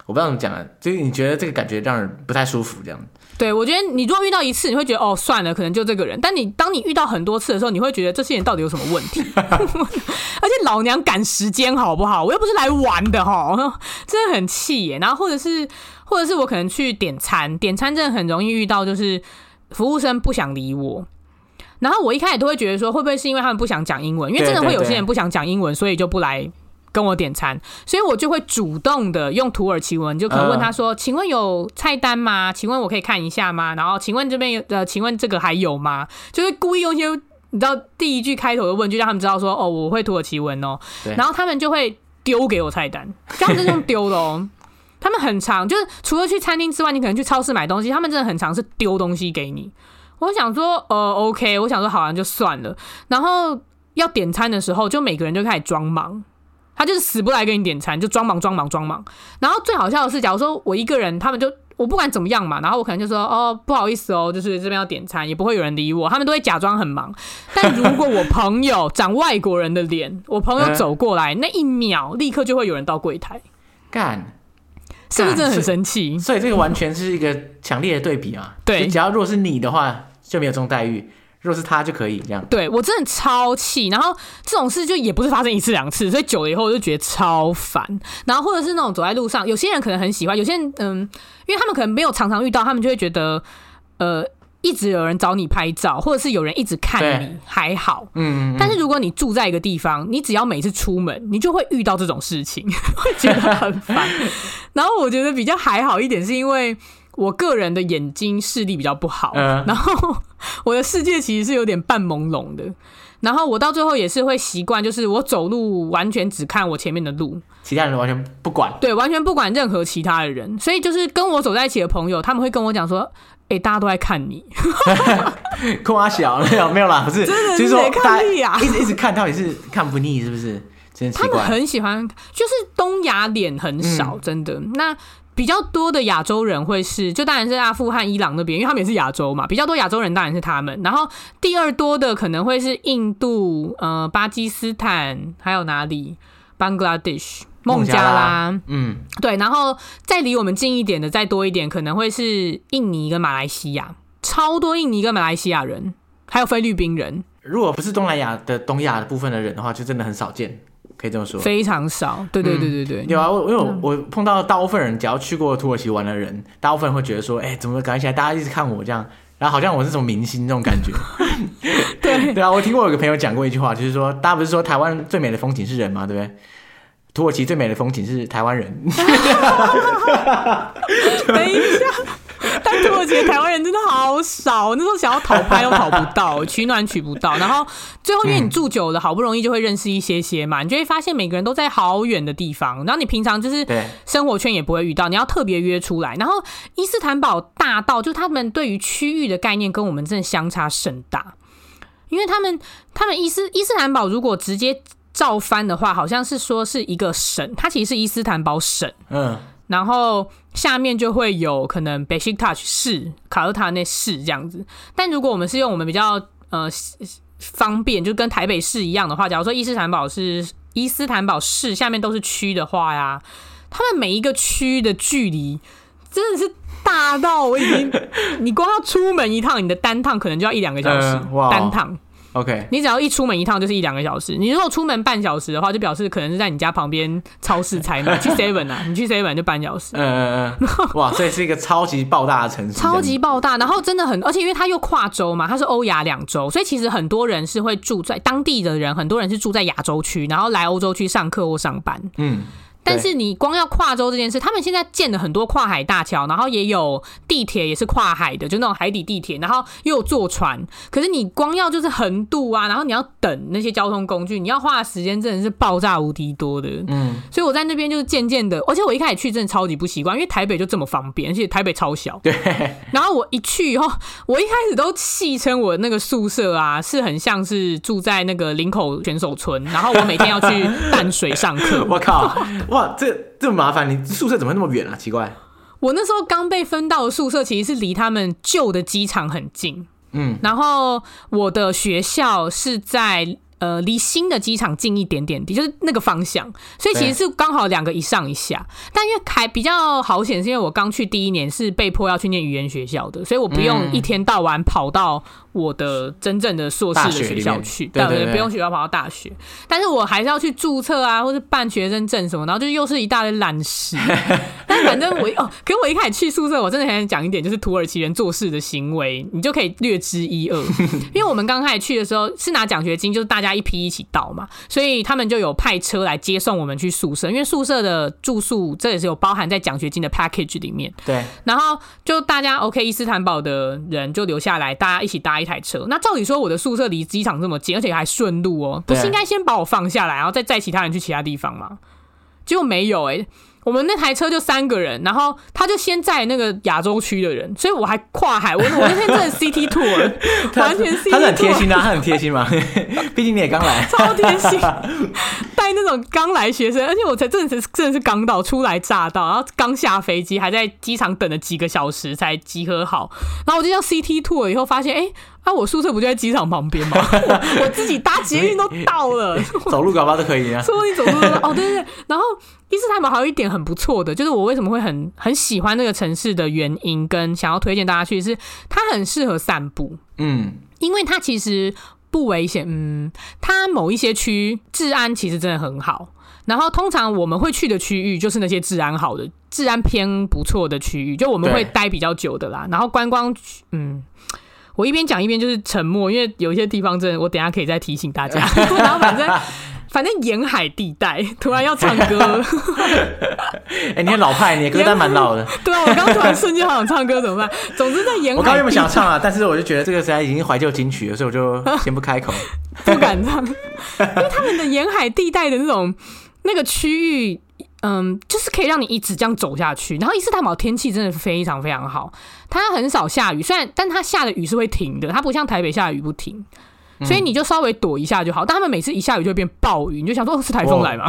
我不知道怎么讲啊，就是你觉得这个感觉让人不太舒服，这样。对，我觉得你如果遇到一次，你会觉得哦，算了，可能就这个人。但你当你遇到很多次的时候，你会觉得这些人到底有什么问题？而且老娘赶时间好不好？我又不是来玩的哈，真的很气耶。然后或者是。或者是我可能去点餐，点餐真的很容易遇到，就是服务生不想理我。然后我一开始都会觉得说，会不会是因为他们不想讲英文？因为真的会有些人不想讲英文，所以就不来跟我点餐。所以我就会主动的用土耳其文，就可能问他说：“请问有菜单吗？请问我可以看一下吗？然后请问这边有呃，请问这个还有吗？”就是故意用一些你知道第一句开头的问句，让他们知道说：“哦，我会土耳其文哦。”然后他们就会丢给我菜单，这样子用丢的哦。他们很常，就是除了去餐厅之外，你可能去超市买东西，他们真的很常是丢东西给你。我想说，呃，OK，我想说，好像就算了。然后要点餐的时候，就每个人就开始装忙，他就是死不来给你点餐，就装忙装忙装忙。然后最好笑的是，假如说我一个人，他们就我不管怎么样嘛，然后我可能就说，哦，不好意思哦，就是这边要点餐，也不会有人理我，他们都会假装很忙。但如果我朋友长外国人的脸，我朋友走过来那一秒，立刻就会有人到柜台干。是不是真的很生气？所以这个完全是一个强烈的对比嘛。对，只要如果是你的话，就没有这种待遇；如果是他，就可以这样。对，我真的超气。然后这种事就也不是发生一次两次，所以久了以后我就觉得超烦。然后或者是那种走在路上，有些人可能很喜欢，有些人嗯，因为他们可能没有常常遇到，他们就会觉得呃。一直有人找你拍照，或者是有人一直看你，还好。嗯，但是如果你住在一个地方，你只要每次出门，你就会遇到这种事情，会觉得很烦。然后我觉得比较还好一点，是因为我个人的眼睛视力比较不好，然后我的世界其实是有点半朦胧的。然后我到最后也是会习惯，就是我走路完全只看我前面的路，其他人完全不管。对，完全不管任何其他的人。所以就是跟我走在一起的朋友，他们会跟我讲说。哎、欸，大家都在看你，夸小没有没有啦，不是，真的就是说看腻啊，一直一直看到底是看不腻是不是？真。他们很喜欢，就是东亚脸很少，嗯、真的。那比较多的亚洲人会是，就当然是阿富汗、伊朗那边，因为他们也是亚洲嘛。比较多亚洲人当然是他们，然后第二多的可能会是印度、呃，巴基斯坦，还有哪里？Bangladesh。孟加拉，嗯，对，然后再离我们近一点的，再多一点，可能会是印尼跟马来西亚，超多印尼跟马来西亚人，还有菲律宾人。如果不是东南亚的东亚的部分的人的话，就真的很少见，可以这么说。非常少，对对对对对。嗯、有啊，我因为我，我碰到大部分人，只要去过土耳其玩的人，大部分人会觉得说，哎、欸，怎么感觉起来大家一直看我这样，然后好像我是什么明星那种感觉。对 对啊，我听过有个朋友讲过一句话，就是说，大家不是说台湾最美的风景是人吗？对不对？土耳其最美的风景是台湾人。等一下，但土耳其的台湾人真的好少，那时候想要讨拍都讨不到，取暖取不到。然后最后因为你住久了，好不容易就会认识一些些嘛，你就会发现每个人都在好远的地方。然后你平常就是生活圈也不会遇到，你要特别约出来。然后伊斯坦堡大到，就他们对于区域的概念跟我们真的相差甚大，因为他们他们伊斯伊斯坦堡如果直接照翻的话，好像是说是一个省，它其实是伊斯坦堡省，嗯。然后下面就会有可能 Basic Touch 市、卡洛塔那市这样子。但如果我们是用我们比较呃方便，就跟台北市一样的话，假如说伊斯坦堡是伊斯坦堡市下面都是区的话呀，他们每一个区的距离真的是大到我已经，你光要出门一趟，你的单趟可能就要一两个小时，呃、单趟。OK，你只要一出门一趟就是一两个小时。你如果出门半小时的话，就表示可能是在你家旁边超市采买。去 Seven 啊，你去 Seven 就半小时。嗯嗯嗯。哇，所以是一个超级爆大的城市。超级爆大，然后真的很，而且因为它又跨州嘛，它是欧亚两州，所以其实很多人是会住在当地的人，很多人是住在亚洲区，然后来欧洲区上课或上班。嗯。但是你光要跨州这件事，他们现在建了很多跨海大桥，然后也有地铁，也是跨海的，就那种海底地铁，然后又有坐船。可是你光要就是横渡啊，然后你要等那些交通工具，你要花的时间真的是爆炸无敌多的。嗯，所以我在那边就是渐渐的，而且我一开始去真的超级不习惯，因为台北就这么方便，而且台北超小。对。然后我一去以后，我一开始都戏称我那个宿舍啊，是很像是住在那个林口选手村，然后我每天要去淡水上课。我靠！哇，这这么麻烦，你宿舍怎么会那么远啊？奇怪，我那时候刚被分到的宿舍，其实是离他们旧的机场很近，嗯，然后我的学校是在。呃，离新的机场近一点点的，就是那个方向，所以其实是刚好两个一上一下。但因为还比较好险，是因为我刚去第一年是被迫要去念语言学校的，所以我不用一天到晚跑到我的真正的硕士的学校去，对对对，不用学校跑到大学。但是我还是要去注册啊，或是办学生证什么，然后就又是一大堆烂事。但反正我哦，可是我一开始去宿舍，我真的很想讲一点，就是土耳其人做事的行为，你就可以略知一二。因为我们刚开始去的时候是拿奖学金，就是大家。一批一起到嘛，所以他们就有派车来接送我们去宿舍，因为宿舍的住宿这也是有包含在奖学金的 package 里面。对，然后就大家 OK，伊斯坦堡的人就留下来，大家一起搭一台车。那照理说，我的宿舍离机场这么近，而且还顺路哦，不是应该先把我放下来，然后再载其他人去其他地方吗？结果没有哎、欸。我们那台车就三个人，然后他就先载那个亚洲区的人，所以我还跨海。我 我那天真的 City Tour，完全 City Tour。他是很贴心啊，他很贴心嘛，毕竟你也刚来，超贴心，带那种刚来学生，而且我才真的是真的是刚到，初来乍到，然后刚下飞机，还在机场等了几个小时才集合好，然后我就叫 City Tour 以后发现，哎。啊，我宿舍不就在机场旁边吗？我，我自己搭捷运都到了，走路搞不好都可以啊。说你走路都哦，对对对。然后伊斯坦堡还有一点很不错的，就是我为什么会很很喜欢那个城市的原因，跟想要推荐大家去，是它很适合散步。嗯，因为它其实不危险。嗯，它某一些区治安其实真的很好。然后通常我们会去的区域就是那些治安好的、治安偏不错的区域，就我们会待比较久的啦。然后观光区，嗯。我一边讲一边就是沉默，因为有一些地方真的，我等下可以再提醒大家。然后反正反正沿海地带，突然要唱歌。哎、欸，你很老派，你的歌单蛮老的。对啊，我刚突然瞬间好想唱歌，怎么办？总之在沿海，我刚原本想唱啊，但是我就觉得这个实在已经怀旧金曲了，所以我就先不开口，不敢唱。因为他们的沿海地带的那种那个区域。嗯，就是可以让你一直这样走下去。然后伊斯坦堡天气真的非常非常好，它很少下雨，虽然但它下的雨是会停的，它不像台北下雨不停，所以你就稍微躲一下就好。但他们每次一下雨就会变暴雨，你就想说是台风来吗？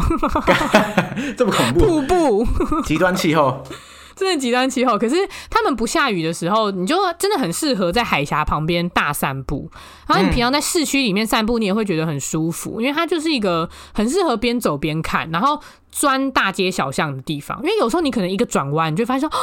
这么恐怖？瀑布，极端气候。真的极端气候，可是他们不下雨的时候，你就真的很适合在海峡旁边大散步。然后你平常在市区里面散步，你也会觉得很舒服，因为它就是一个很适合边走边看，然后钻大街小巷的地方。因为有时候你可能一个转弯，你就发现说。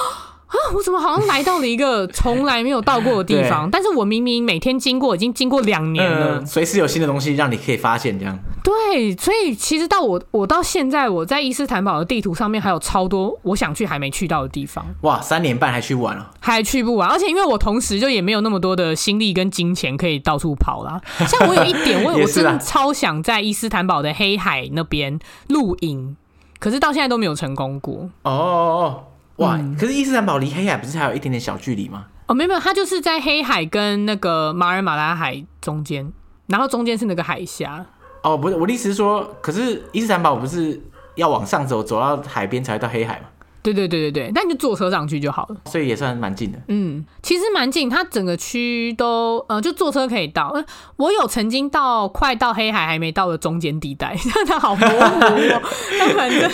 啊！我怎么好像来到了一个 从来没有到过的地方？但是我明明每天经过，已经经过两年了，随、呃、时有新的东西让你可以发现。这样对，所以其实到我我到现在，我在伊斯坦堡的地图上面还有超多我想去还没去到的地方。哇，三年半还去不完了，还去不完。而且因为我同时就也没有那么多的心力跟金钱可以到处跑啦。像我有一点，我 我真的超想在伊斯坦堡的黑海那边露营，可是到现在都没有成功过。哦哦哦。哇！可是伊斯坦堡离黑海不是还有一点点小距离吗？哦，没有没有，它就是在黑海跟那个马尔马拉海中间，然后中间是那个海峡。哦，不是，我的意思是说，可是伊斯坦堡不是要往上走，走到海边才会到黑海吗？对对对对对，那你就坐车上去就好了，所以也算蛮近的。嗯，其实蛮近，它整个区都呃，就坐车可以到。我有曾经到快到黑海还没到的中间地带，它好模糊哦。但反正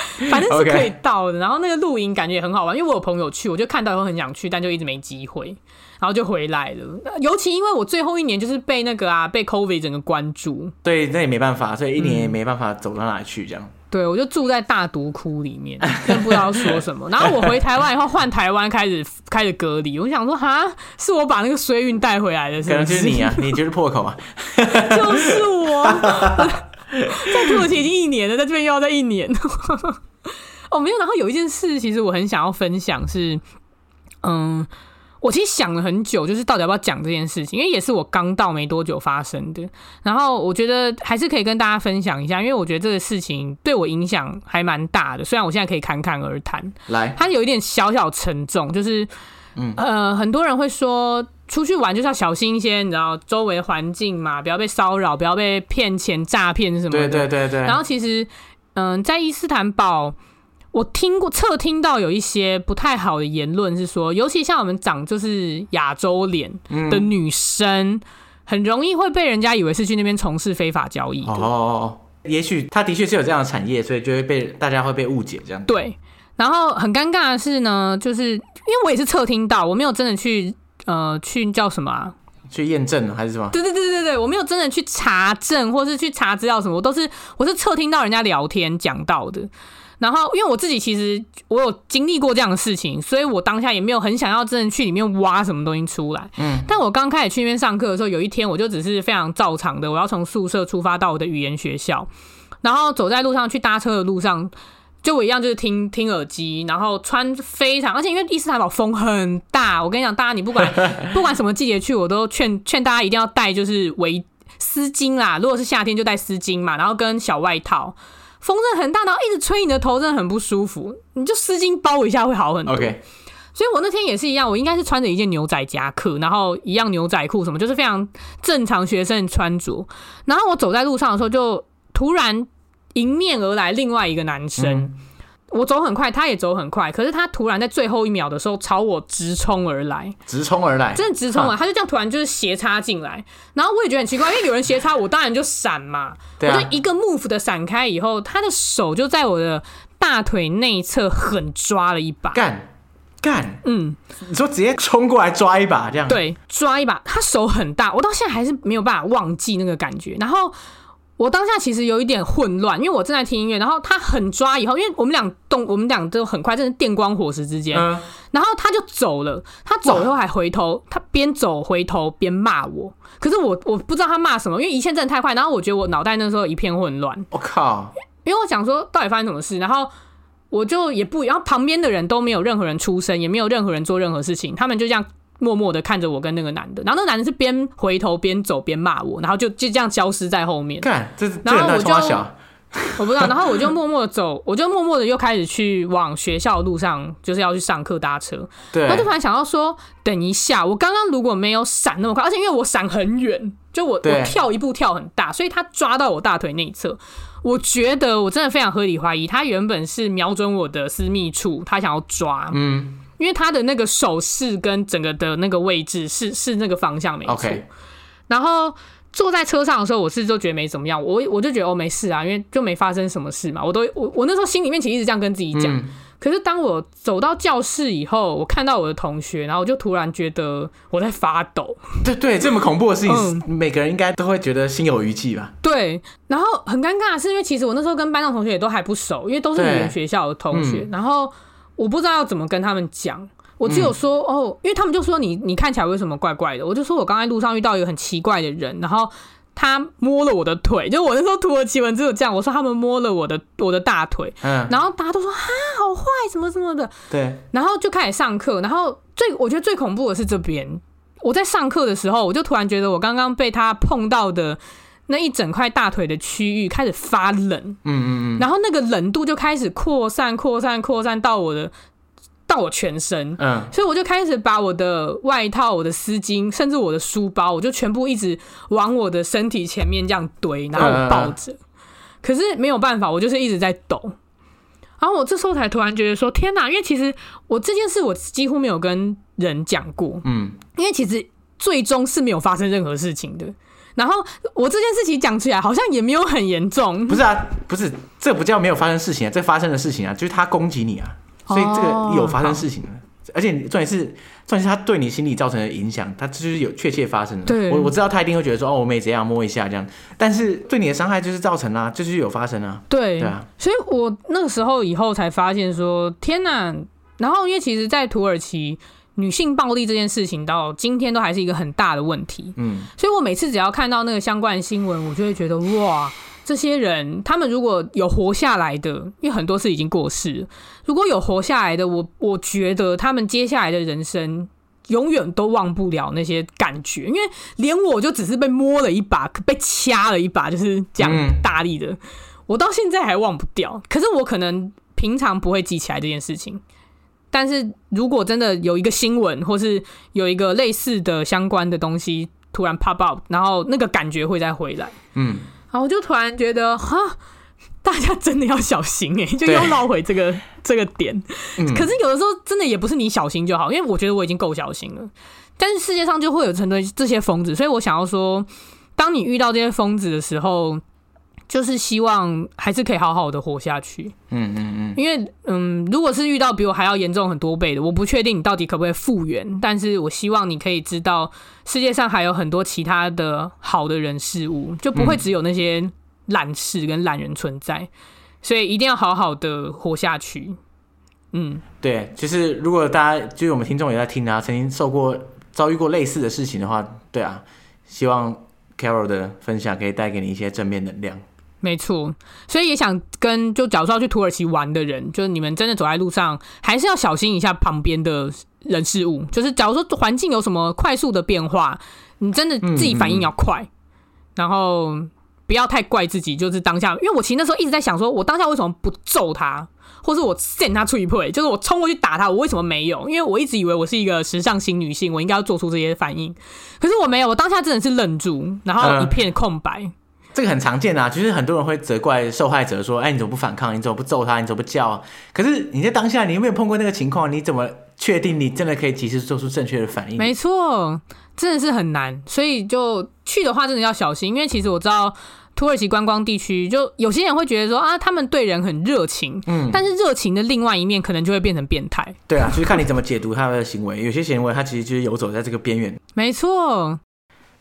反正是可以到的。然后那个露营感觉也很好玩，因为我有朋友去，我就看到以后很想去，但就一直没机会。然后就回来了，尤其因为我最后一年就是被那个啊，被 COVID 整个关注，对，那也没办法，所以一年也没办法走到哪里去这样。嗯、对，我就住在大独窟里面，真不知道说什么。然后我回台湾以后，换台湾开始开始隔离，我想说哈，是我把那个衰运带回来的是不是？可能就是你啊，你就是破口啊，就是我，在土耳其已经一年了，在这边又要再一年。哦，没有。然后有一件事，其实我很想要分享是，嗯。我其实想了很久，就是到底要不要讲这件事情，因为也是我刚到没多久发生的。然后我觉得还是可以跟大家分享一下，因为我觉得这个事情对我影响还蛮大的。虽然我现在可以侃侃而谈，来，它有一点小小沉重，就是，嗯呃，很多人会说出去玩就是要小心一些，你知道，周围的环境嘛，不要被骚扰，不要被骗钱、诈骗什么的。对对对对。然后其实，嗯，在伊斯坦堡。我听过侧听到有一些不太好的言论，是说，尤其像我们长就是亚洲脸的女生，嗯、很容易会被人家以为是去那边从事非法交易的。哦，也许他的确是有这样的产业，所以就会被大家会被误解这样。对，然后很尴尬的是呢，就是因为我也是侧听到，我没有真的去呃去叫什么啊？去验证还是什么？对对对对对，我没有真的去查证或是去查资料什么，我都是我是侧听到人家聊天讲到的。然后，因为我自己其实我有经历过这样的事情，所以我当下也没有很想要真的去里面挖什么东西出来。嗯，但我刚开始去那边上课的时候，有一天我就只是非常照常的，我要从宿舍出发到我的语言学校，然后走在路上去搭车的路上，就我一样就是听听耳机，然后穿非常，而且因为伊斯坦堡风很大，我跟你讲，大家你不管 不管什么季节去，我都劝劝大家一定要带就是围丝巾啦，如果是夏天就带丝巾嘛，然后跟小外套。风真的很大，然后一直吹你的头，真的很不舒服。你就丝巾包一下会好很多。Okay. 所以我那天也是一样，我应该是穿着一件牛仔夹克，然后一样牛仔裤什么，就是非常正常学生的穿着。然后我走在路上的时候，就突然迎面而来另外一个男生。嗯。我走很快，他也走很快，可是他突然在最后一秒的时候朝我直冲而来，直冲而来，真的直冲啊！他就这样突然就是斜插进来，然后我也觉得很奇怪，因为有人斜插，我当然就闪嘛，我就一个 move 的闪开以后，他的手就在我的大腿内侧狠抓了一把，干干，嗯，你说直接冲过来抓一把这样，对，抓一把，他手很大，我到现在还是没有办法忘记那个感觉，然后。我当下其实有一点混乱，因为我正在听音乐，然后他很抓以后，因为我们俩动，我们俩都很快，真是电光火石之间，嗯、然后他就走了，他走以后还回头，他边走回头边骂我，可是我我不知道他骂什么，因为一切真的太快，然后我觉得我脑袋那时候一片混乱，我靠，因为我想说到底发生什么事，然后我就也不，然后旁边的人都没有任何人出声，也没有任何人做任何事情，他们就这样。默默的看着我跟那个男的，然后那个男的是边回头边走边骂我，然后就就这样消失在后面。看，这然后我就 我不知道，然后我就默默的走，我就默默的又开始去往学校的路上，就是要去上课搭车。对，然后就突然想到说，等一下，我刚刚如果没有闪那么快，而且因为我闪很远，就我我跳一步跳很大，所以他抓到我大腿内侧。我觉得我真的非常合理怀疑，他原本是瞄准我的私密处，他想要抓。嗯。因为他的那个手势跟整个的那个位置是是那个方向没错，Okay. 然后坐在车上的时候，我是就觉得没怎么样，我我就觉得哦没事啊，因为就没发生什么事嘛，我都我我那时候心里面其实一直这样跟自己讲。嗯、可是当我走到教室以后，我看到我的同学，然后我就突然觉得我在发抖。对对，这么恐怖的事情，嗯、每个人应该都会觉得心有余悸吧？对，然后很尴尬的是，因为其实我那时候跟班上同学也都还不熟，因为都是语言学校的同学，嗯、然后。我不知道要怎么跟他们讲，我只有说、嗯、哦，因为他们就说你你看起来为什么怪怪的？我就说我刚才路上遇到一个很奇怪的人，然后他摸了我的腿，就我那时候土耳其文只有这样，我说他们摸了我的我的大腿，嗯，然后大家都说啊好坏什么什么的，对，然后就开始上课，然后最我觉得最恐怖的是这边，我在上课的时候，我就突然觉得我刚刚被他碰到的。那一整块大腿的区域开始发冷，嗯嗯嗯，然后那个冷度就开始扩散、扩散、扩散到我的到我全身，嗯，所以我就开始把我的外套、我的丝巾，甚至我的书包，我就全部一直往我的身体前面这样堆，然后我抱着。嗯、可是没有办法，我就是一直在抖。然后我这时候才突然觉得说：“天哪！”因为其实我这件事我几乎没有跟人讲过，嗯，因为其实最终是没有发生任何事情的。然后我这件事情讲起来好像也没有很严重，不是啊，不是，这不叫没有发生事情啊，这发生的事情啊，就是他攻击你啊。所以这个有发生事情而且重点是，重点是他对你心理造成的影响，他就是有确切发生的。对，我我知道他一定会觉得说，哦，我没怎样，摸一下这样，但是对你的伤害就是造成啊，就是有发生啊。对，对啊。所以我那个时候以后才发现说，天哪！然后因为其实，在土耳其，女性暴力这件事情到今天都还是一个很大的问题。嗯，所以我每次只要看到那个相关的新闻，我就会觉得哇。这些人，他们如果有活下来的，因为很多是已经过世了。如果有活下来的，我我觉得他们接下来的人生永远都忘不了那些感觉，因为连我就只是被摸了一把，被掐了一把，就是这样大力的，我到现在还忘不掉。可是我可能平常不会记起来这件事情，但是如果真的有一个新闻，或是有一个类似的相关的东西突然 pop up，然后那个感觉会再回来，嗯。然后我就突然觉得，哈，大家真的要小心哎、欸，就又绕回这个这个点。嗯、可是有的时候真的也不是你小心就好，因为我觉得我已经够小心了。但是世界上就会有成堆这些疯子，所以我想要说，当你遇到这些疯子的时候。就是希望还是可以好好的活下去。嗯嗯嗯。因为嗯，如果是遇到比我还要严重很多倍的，我不确定你到底可不可以复原。但是我希望你可以知道，世界上还有很多其他的好的人事物，就不会只有那些懒事跟懒人存在。所以一定要好好的活下去。嗯，对，就是如果大家就是我们听众也在听啊，曾经受过遭遇过类似的事情的话，对啊，希望 Carol 的分享可以带给你一些正面能量。没错，所以也想跟就假如说要去土耳其玩的人，就是你们真的走在路上，还是要小心一下旁边的人事物。就是假如说环境有什么快速的变化，你真的自己反应要快，嗯嗯，然后不要太怪自己。就是当下，因为我其实那时候一直在想，说我当下为什么不揍他，或是我扇他出一配，就是我冲过去打他，我为什么没有？因为我一直以为我是一个时尚型女性，我应该要做出这些反应，可是我没有，我当下真的是愣住，然后一片空白。嗯这个很常见啊，就是很多人会责怪受害者说：“哎，你怎么不反抗？你怎么不揍他？你怎么不叫？”可是你在当下，你有没有碰过那个情况？你怎么确定你真的可以及时做出正确的反应？没错，真的是很难。所以就去的话，真的要小心，因为其实我知道土耳其观光地区，就有些人会觉得说啊，他们对人很热情，嗯，但是热情的另外一面可能就会变成变态。对啊，就是看你怎么解读他的行为。有些行为他其实就是游走在这个边缘。没错。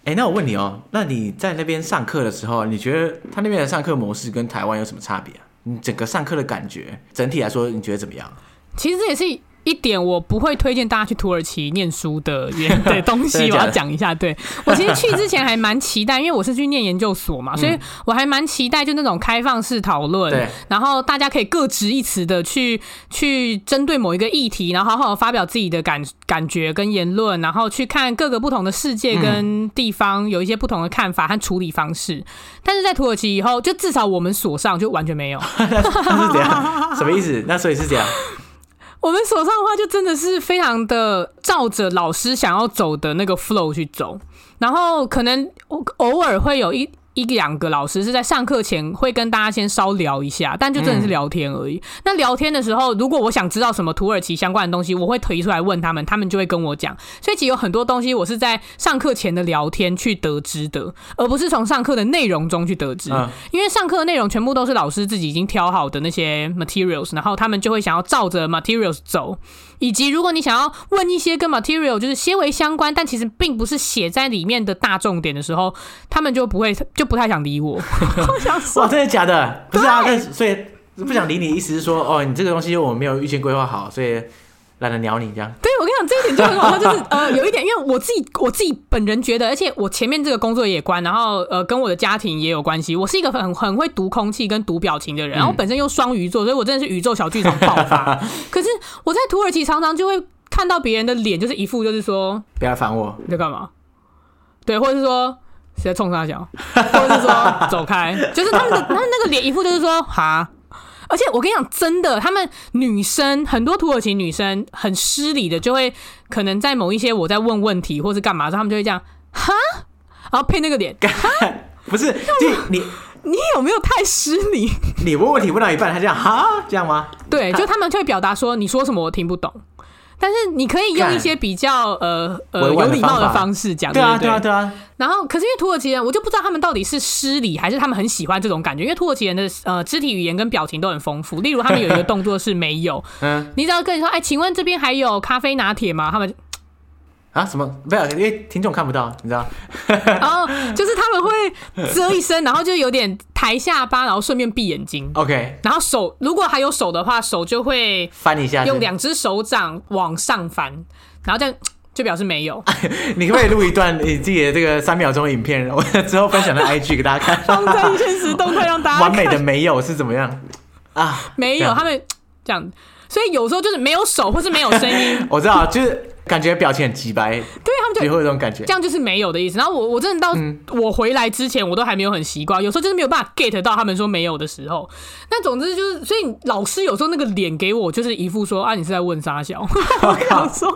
哎，那我问你哦，那你在那边上课的时候，你觉得他那边的上课模式跟台湾有什么差别啊？你整个上课的感觉，整体来说，你觉得怎么样？其实也是。一点我不会推荐大家去土耳其念书的原 的东西，我要讲一下。对，我其实去之前还蛮期待，因为我是去念研究所嘛，所以我还蛮期待就那种开放式讨论，然后大家可以各执一词的去去针对某一个议题，然后好好发表自己的感感觉跟言论，然后去看各个不同的世界跟地方有一些不同的看法和处理方式。但是在土耳其以后，就至少我们所上就完全没有。是这样？什么意思？那所以是这样。我们手上的话，就真的是非常的照着老师想要走的那个 flow 去走，然后可能偶尔会有一。一两个老师是在上课前会跟大家先稍聊一下，但就真的是聊天而已。嗯、那聊天的时候，如果我想知道什么土耳其相关的东西，我会提出来问他们，他们就会跟我讲。所以其实有很多东西我是在上课前的聊天去得知的，而不是从上课的内容中去得知。嗯、因为上课的内容全部都是老师自己已经挑好的那些 materials，然后他们就会想要照着 materials 走。以及如果你想要问一些跟 material 就是些微相关，但其实并不是写在里面的大重点的时候，他们就不会就不太想理我。我想说哇，真的假的？不是啊，那所以不想理你，意思是说哦，你这个东西我没有预先规划好，所以。懒得鸟你这样，对，我跟你讲这一点就很好笑，就是 呃有一点，因为我自己我自己本人觉得，而且我前面这个工作也关，然后呃跟我的家庭也有关系。我是一个很很会读空气跟读表情的人，然后本身又双鱼座，所以我真的是宇宙小剧场爆发。可是我在土耳其常常就会看到别人的脸，就是一副就是说不要烦我，你在干嘛？对，或者是说谁在冲三小，或者是说走开，就是他们的他那个脸一副就是说哈。而而且我跟你讲，真的，他们女生很多土耳其女生很失礼的，就会可能在某一些我在问问题或是干嘛的时候，他们就会这样哈，然后配那个脸，不是，就 你你有没有太失礼？你问问题问到一半，他这样哈这样吗？对，就他们就会表达说你说什么我听不懂。但是你可以用一些比较呃呃有礼貌的方式讲，对啊对啊对啊。然后，可是因为土耳其人，我就不知道他们到底是失礼还是他们很喜欢这种感觉。因为土耳其人的呃肢体语言跟表情都很丰富，例如他们有一个动作是没有，嗯，你只要跟你说，哎，请问这边还有咖啡拿铁吗？他们。啊？什么？不要，因为听众看不到，你知道？然 后就是他们会遮一声，然后就有点抬下巴，然后顺便闭眼睛。OK。然后手如果还有手的话，手就会翻一下，用两只手掌往上翻，然后这样 就表示没有。你可不可以录一段你自己的这个三秒钟影片，我之后分享到 IG 给大家看，放在限时动态让大家完美的没有是怎么样啊？没有，他们 这样，所以有时候就是没有手或是没有声音。我知道，就是。感觉表情很直白，对他们就会有这种感觉，这样就是没有的意思。然后我我真的到我回来之前，我都还没有很习惯，有时候就是没有办法 get 到他们说没有的时候。那总之就是，所以老师有时候那个脸给我就是一副说啊，你是在问沙小？我靠，说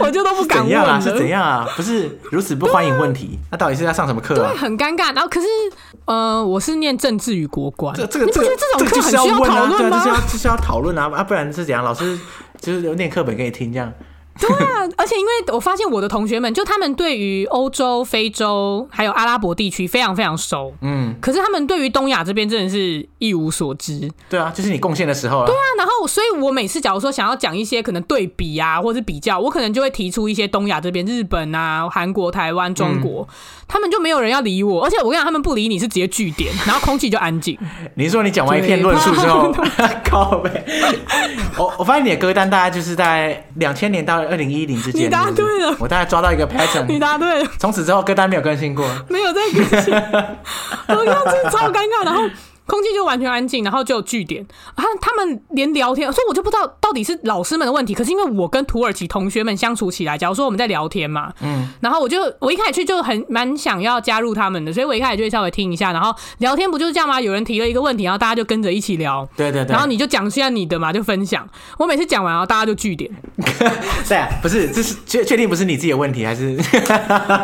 我就都不敢问了。是怎样啊？不是如此不欢迎问题，那到底是在上什么课？对，很尴尬。然后可是呃，我是念政治与国关，这这个这个这种课很需要讨论吗？就是要就是要讨论啊啊，不然是怎样？老师就是念课本给你听这样。对啊，而且因为我发现我的同学们，就他们对于欧洲、非洲还有阿拉伯地区非常非常熟，嗯，可是他们对于东亚这边真的是一无所知。对啊，就是你贡献的时候啊。对啊，然后所以我每次假如说想要讲一些可能对比啊，或者是比较，我可能就会提出一些东亚这边，日本啊、韩国、台湾、中国。嗯他们就没有人要理我，而且我跟你讲，他们不理你是直接据点，然后空气就安静。你说你讲完一篇论述之后，靠呗。我我发现你的歌单大概就是在两千年到二零一零之间。你答对了，我大概抓到一个 pattern。你答对了，从此之后歌单没有更新过，没有再更新。我这样子超尴尬，然后。空气就完全安静，然后就有句点啊，他们连聊天，所以我就不知道到底是老师们的问题。可是因为我跟土耳其同学们相处起来，假如说我们在聊天嘛，嗯，然后我就我一开始去就很蛮想要加入他们的，所以我一开始就会稍微听一下，然后聊天不就是这样吗？有人提了一个问题，然后大家就跟着一起聊，对对对，然后你就讲一下你的嘛，就分享。我每次讲完，然后大家就据点。对啊，不是，这是确确定不是你自己的问题，还是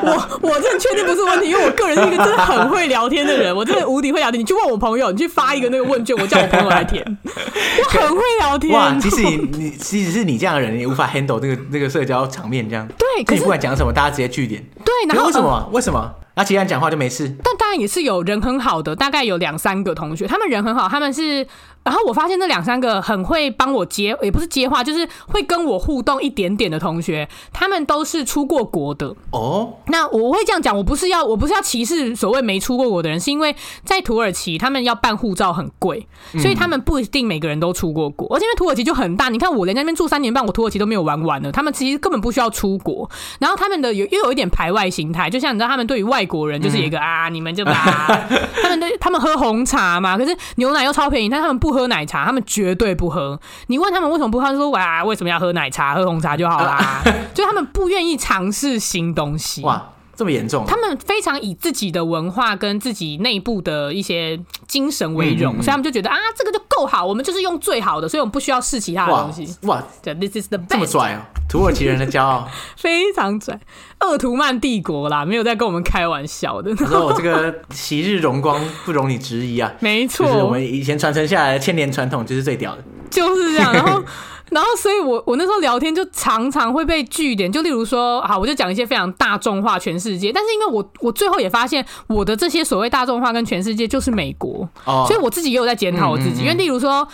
我我真的确定不是问题，因为我个人是一个真的很会聊天的人，我真的无敌会聊天。你去问我朋友，你去发一个那个问卷，我叫我朋友来填。我很会聊天。哇，即使你你即使是你这样的人，你无法 handle 这个这个社交场面这样。对，可是你不管讲什么，大家直接据点。对，然后为什么？为什么？那其他人讲话就没事？但当然也是有人很好的，大概有两三个同学，他们人很好，他们是。然后我发现那两三个很会帮我接，也不是接话，就是会跟我互动一点点的同学，他们都是出过国的哦。那我会这样讲，我不是要，我不是要歧视所谓没出过国的人，是因为在土耳其他们要办护照很贵，所以他们不一定每个人都出过国。而且因为土耳其就很大，你看我连在那边住三年半，我土耳其都没有玩完呢。他们其实根本不需要出国，然后他们的有又有一点排外心态，就像你知道，他们对于外国人就是一个、嗯、啊，你们就把 他们对他们喝红茶嘛，可是牛奶又超便宜，但他们不喝奶茶，他们绝对不喝。你问他们为什么不喝，他说哇，为什么要喝奶茶？喝红茶就好啦。就他们不愿意尝试新东西。哇，这么严重？他们非常以自己的文化跟自己内部的一些精神为荣，嗯嗯嗯，所以他们就觉得啊，这个就够好，我们就是用最好的，所以我们不需要试其他的东西。哇，对，This is the best。这么拽啊，土耳其人的骄傲，非常拽。鄂图曼帝国啦，没有在跟我们开玩笑的。他说我这个昔日荣光不容你质疑啊，没错，就是我们以前传承下来的千年传统就是最屌的，就是这样。然后，然后，所以我我那时候聊天就常常会被据点，就例如说，好，我就讲一些非常大众化全世界，但是因为我我最后也发现我的这些所谓大众化跟全世界就是美国，哦，所以我自己也有在检讨我自己，嗯嗯嗯，因为例如说。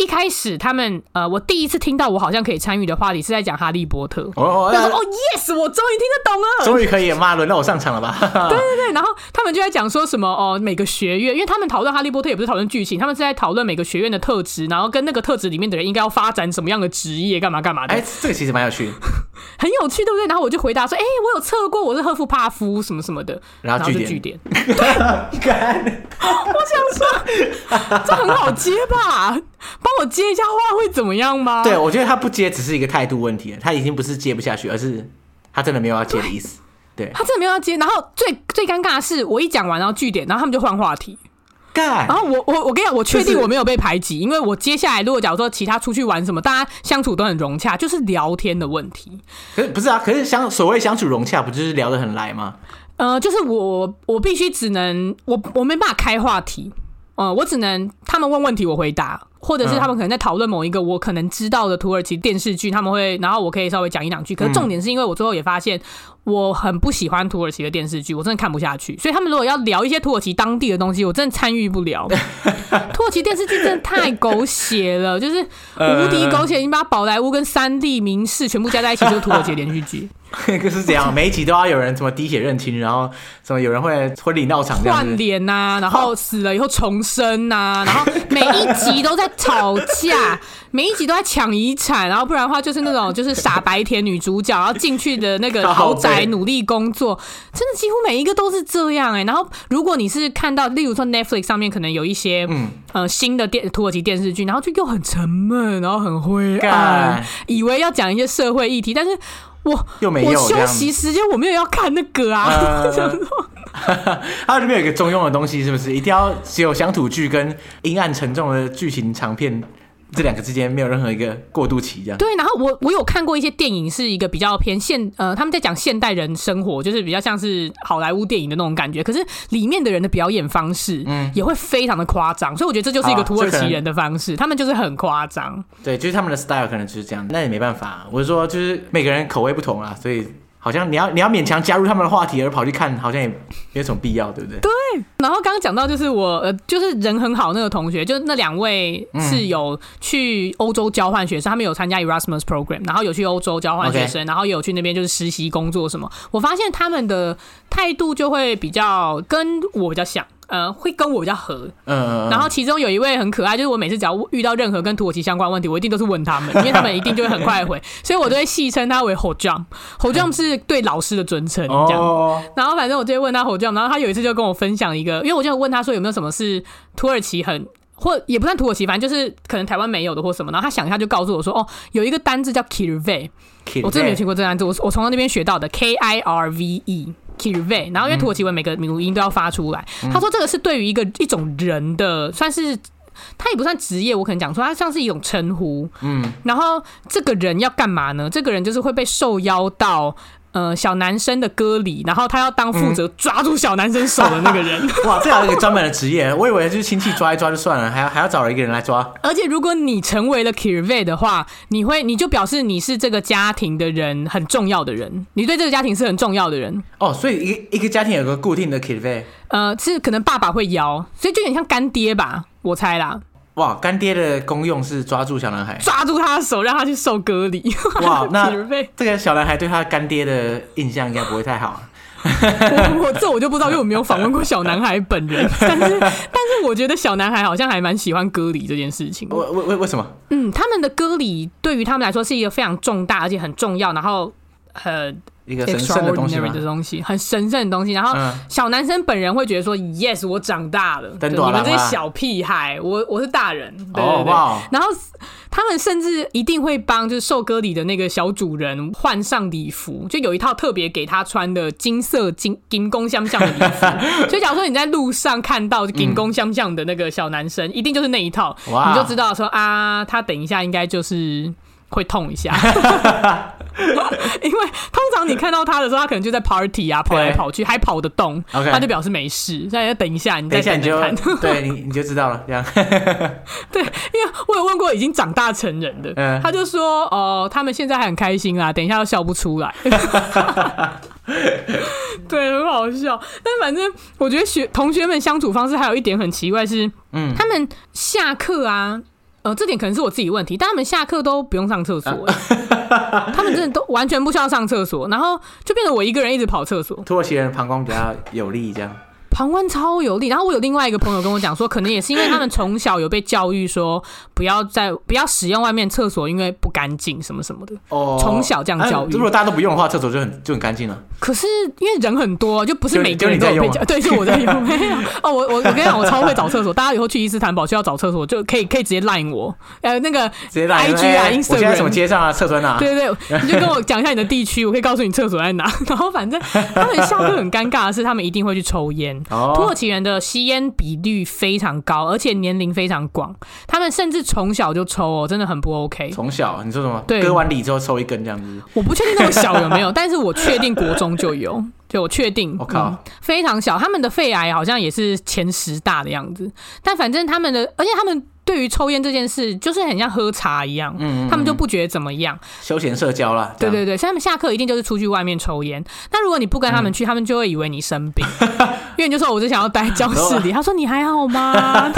一开始他们呃，我第一次听到我好像可以参与的话题是在讲哈利波特。哦哦，哦，yes，我终于听得懂了，终于可以了嘛，轮到我上场了吧？对对对，然后他们就在讲说什么哦，每个学院，因为他们讨论哈利波特也不是讨论剧情，他们是在讨论每个学院的特质，然后跟那个特质里面的人应该要发展什么样的职业，干嘛干嘛的。哎，这个其实蛮有趣的，很有趣，对不对？然后我就回答说，哎，我有测过，我是赫夫帕夫什么什么的，然后就句点。对，我想说，这很好接吧？帮我接一下话会怎么样吗？对，我觉得他不接只是一个态度问题，他已经不是接不下去，而是他真的没有要接的意思。对，对他真的没有要接。然后最最尴尬的是，我一讲完然后据点，然后他们就换话题。干，然后我我我跟你讲，我确定我没有被排挤，因为我接下来如果假如说其他出去玩什么，大家相处都很融洽，就是聊天的问题。可是不是啊？可是相所谓相处融洽，不就是聊得很来吗？呃，就是我我必须只能我我没办法开话题，呃，我只能他们问问题我回答。或者是他们可能在讨论某一个我可能知道的土耳其电视剧，他们会，然后我可以稍微讲一两句。可是重点是因为我最后也发现，我很不喜欢土耳其的电视剧，我真的看不下去。所以他们如果要聊一些土耳其当地的东西，我真的参与不了。土耳其电视剧真的太狗血了，就是 无敌狗血，你把宝莱坞跟三 D 名士全部加在一起，就是土耳其连续剧。就是这样，每一集都要有人什么滴血认亲，然后什么有人会婚礼闹场换脸呐，然后死了以后重生呐、啊，然后每一集都在吵架，每一集都在抢遗产，然后不然的话就是那种就是傻白甜女主角，然后进去的那个 豪宅努力工作，真的几乎每一个都是这样哎、欸。然后如果你是看到，例如说 Netflix 上面可能有一些嗯呃新的电土耳其电视剧，然后就又很沉闷，然后很灰暗，以为要讲一些社会议题，但是。我又没有我休息时间我没有要看那个啊，呃、它里面有一个中庸的东西，是不是一定要只有乡土剧跟阴暗沉重的剧情长片？这两个之间没有任何一个过渡期，这样对。然后我我有看过一些电影，是一个比较偏现呃，他们在讲现代人生活，就是比较像是好莱坞电影的那种感觉。可是里面的人的表演方式，嗯，也会非常的夸张。所以我觉得这就是一个土耳其人的方式，他们就是很夸张。对，就是他们的 style 可能就是这样。那也没办法，我是说，就是每个人口味不同啊，所以。好像你要你要勉强加入他们的话题而跑去看，好像也没有什么必要，对不对？对。然后刚刚讲到就是我呃，就是人很好那个同学，就是那两位是有去欧洲交换学生，嗯、他们有参加 Erasmus Program，然后有去欧洲交换学生然后有去那边就是实习工作什么。我发现他们的态度就会比较跟我比较像。呃，会跟我比较合，嗯，然后其中有一位很可爱，就是我每次只要遇到任何跟土耳其相关问题，我一定都是问他们，因为他们一定就会很快回，所以我都会戏称他为 Hocam，Hocam 是对老师的尊称，这样。哦、然后反正我就会问他 Hocam，然后他有一次就跟我分享一个，因为我就问他说有没有什么是土耳其很或也不算土耳其，反正就是可能台湾没有的或什么，然后他想一下就告诉我说，哦，有一个单字叫 Kirve，我真的没有听过这个单字，我我从他那边学到的 K I R V E。Kirve，然后因为土耳其文每个母音都要发出来。嗯、他说这个是对于一个一种人的，算是他也不算职业，我可能讲说他像是一种称呼。嗯，然后这个人要干嘛呢？这个人就是会被受邀到。呃，小男生的歌里，然后他要当负责抓住小男生手的那个人。嗯、哇，这样一个专门的职业，我以为就是亲戚抓一抓就算了，还要还要找一个人来抓。而且如果你成为了 Kirve 的话，你会你就表示你是这个家庭的人，很重要的人，你对这个家庭是很重要的人。哦，所以一个一个家庭有个固定的 Kirve。呃，是可能爸爸会摇，所以就有点像干爹吧，我猜啦。哇，干爹的功用是抓住小男孩，抓住他的手，让他去受割礼。哇，那 这个小男孩对他干爹的印象应该不会太好。我我这我就不知道，因为我没有访问过小男孩本人。但是但是我觉得小男孩好像还蛮喜欢割礼这件事情。为为为什么？嗯，他们的割礼对于他们来说是一个非常重大而且很重要，然后很。一个神圣的东西，的东西很神圣的东西。然后小男生本人会觉得说：“Yes，我长大了。”你们这些小屁孩，我我是大人。对对对。然后他们甚至一定会帮就是受割礼的那个小主人换上礼服，就有一套特别给他穿的金色金金光相向的礼服。所以假如说你在路上看到金光相向的那个小男生，一定就是那一套，你就知道说啊，他等一下应该就是。会痛一下，因为通常你看到他的时候，他可能就在 party 啊，跑来跑去，还跑得动，他就表示没事。现在要等一下，你再等看，对你 你就知道了。这样，对，因为我有问过已经长大成人的，他就说哦，他们现在还很开心啊，等一下都笑不出来。对，很好笑。但反正我觉得学同学们相处方式还有一点很奇怪是，嗯，他们下课啊。呃，这点可能是我自己问题，但他们下课都不用上厕所，他们真的都完全不需要上厕所，然后就变成我一个人一直跑厕所。土耳其人膀胱比较有力，这样膀胱超有力。然后我有另外一个朋友跟我讲说，可能也是因为他们从小有被教育说不要在不要使用外面厕所，因为不干净什么什么的。哦，从小这样教育。如果大家都不用的话，厕所就很就很干净了。可是因为人很多，就不是每个人都有被教。对，就我在用。没 有哦，我我我跟你讲，我超会找厕所。大家以后去伊斯坦堡需要找厕所，就可以可以直接 line 我。呃，那个直接 line IG 啊，Instagram。我现在怎么街上啊？厕所在哪？对对对，你就跟我讲一下你的地区，我可以告诉你厕所在哪。然后反正他们下课很尴尬的是，他们一定会去抽烟。土耳其人的吸烟比率非常高，而且年龄非常广。他们甚至从小就抽哦，真的很不 OK。从小你说什么？对，割完礼之后抽一根这样子。我不确定那么小有没有，但是我确定国中就有。就我确定，我靠、嗯，非常小。他们的肺癌好像也是前十大的样子，但反正他们的，而且他们对于抽烟这件事，就是很像喝茶一样，嗯，嗯，嗯，他们就不觉得怎么样，休闲社交啦。对对对，所以他们下课一定就是出去外面抽烟。那如果你不跟他们去，嗯、他们就会以为你生病，因为你就说我只想要待在教室里。他说你还好吗？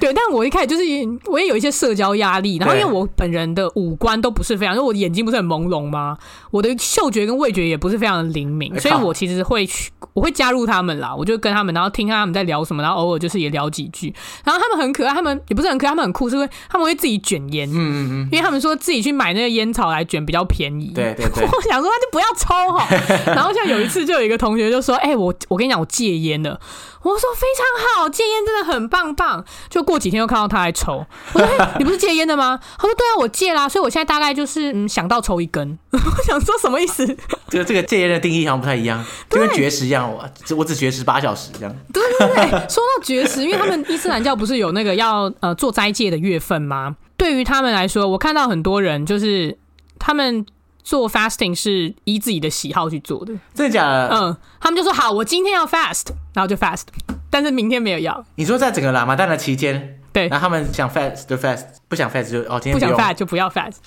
对，但我一开始就是我也有一些社交压力，然后因为我本人的五官都不是非常，因为我的眼睛不是很朦胧吗？我的嗅觉跟味觉也不是非常的灵敏，所以我其实会去，我会加入他们啦，我就跟他们，然后听他们在聊什么，然后偶尔就是也聊几句。然后他们很可爱，他们也不是很可爱，他们很酷，是因为他们会自己卷烟，嗯嗯嗯，因为他们说自己去买那个烟草来卷比较便宜。对对对，我想说那就不要抽哈。然后像有一次就有一个同学就说：“哎、欸，我我跟你讲，我戒烟了。”我说非常好，戒烟真的很棒棒。就过几天又看到他还抽，我说、欸、你不是戒烟的吗？他说对啊，我戒啦，所以我现在大概就是嗯想到抽一根。我想说什么意思？这个这个戒烟的定义好像不太一样，就跟绝食一样，我只我只绝食八小时这样。对对对，说到绝食，因为他们伊斯兰教不是有那个要呃做斋戒的月份吗？对于他们来说，我看到很多人就是他们。做 fasting 是依自己的喜好去做的，真的假的？嗯，他们就说好，我今天要 fast，然后就 fast，但是明天没有要。你说在整个喇嘛蛋的期间，对，然后他们想 fast 就 fast，不想 fast 就哦，今天不，不想 fast 就不要 fast。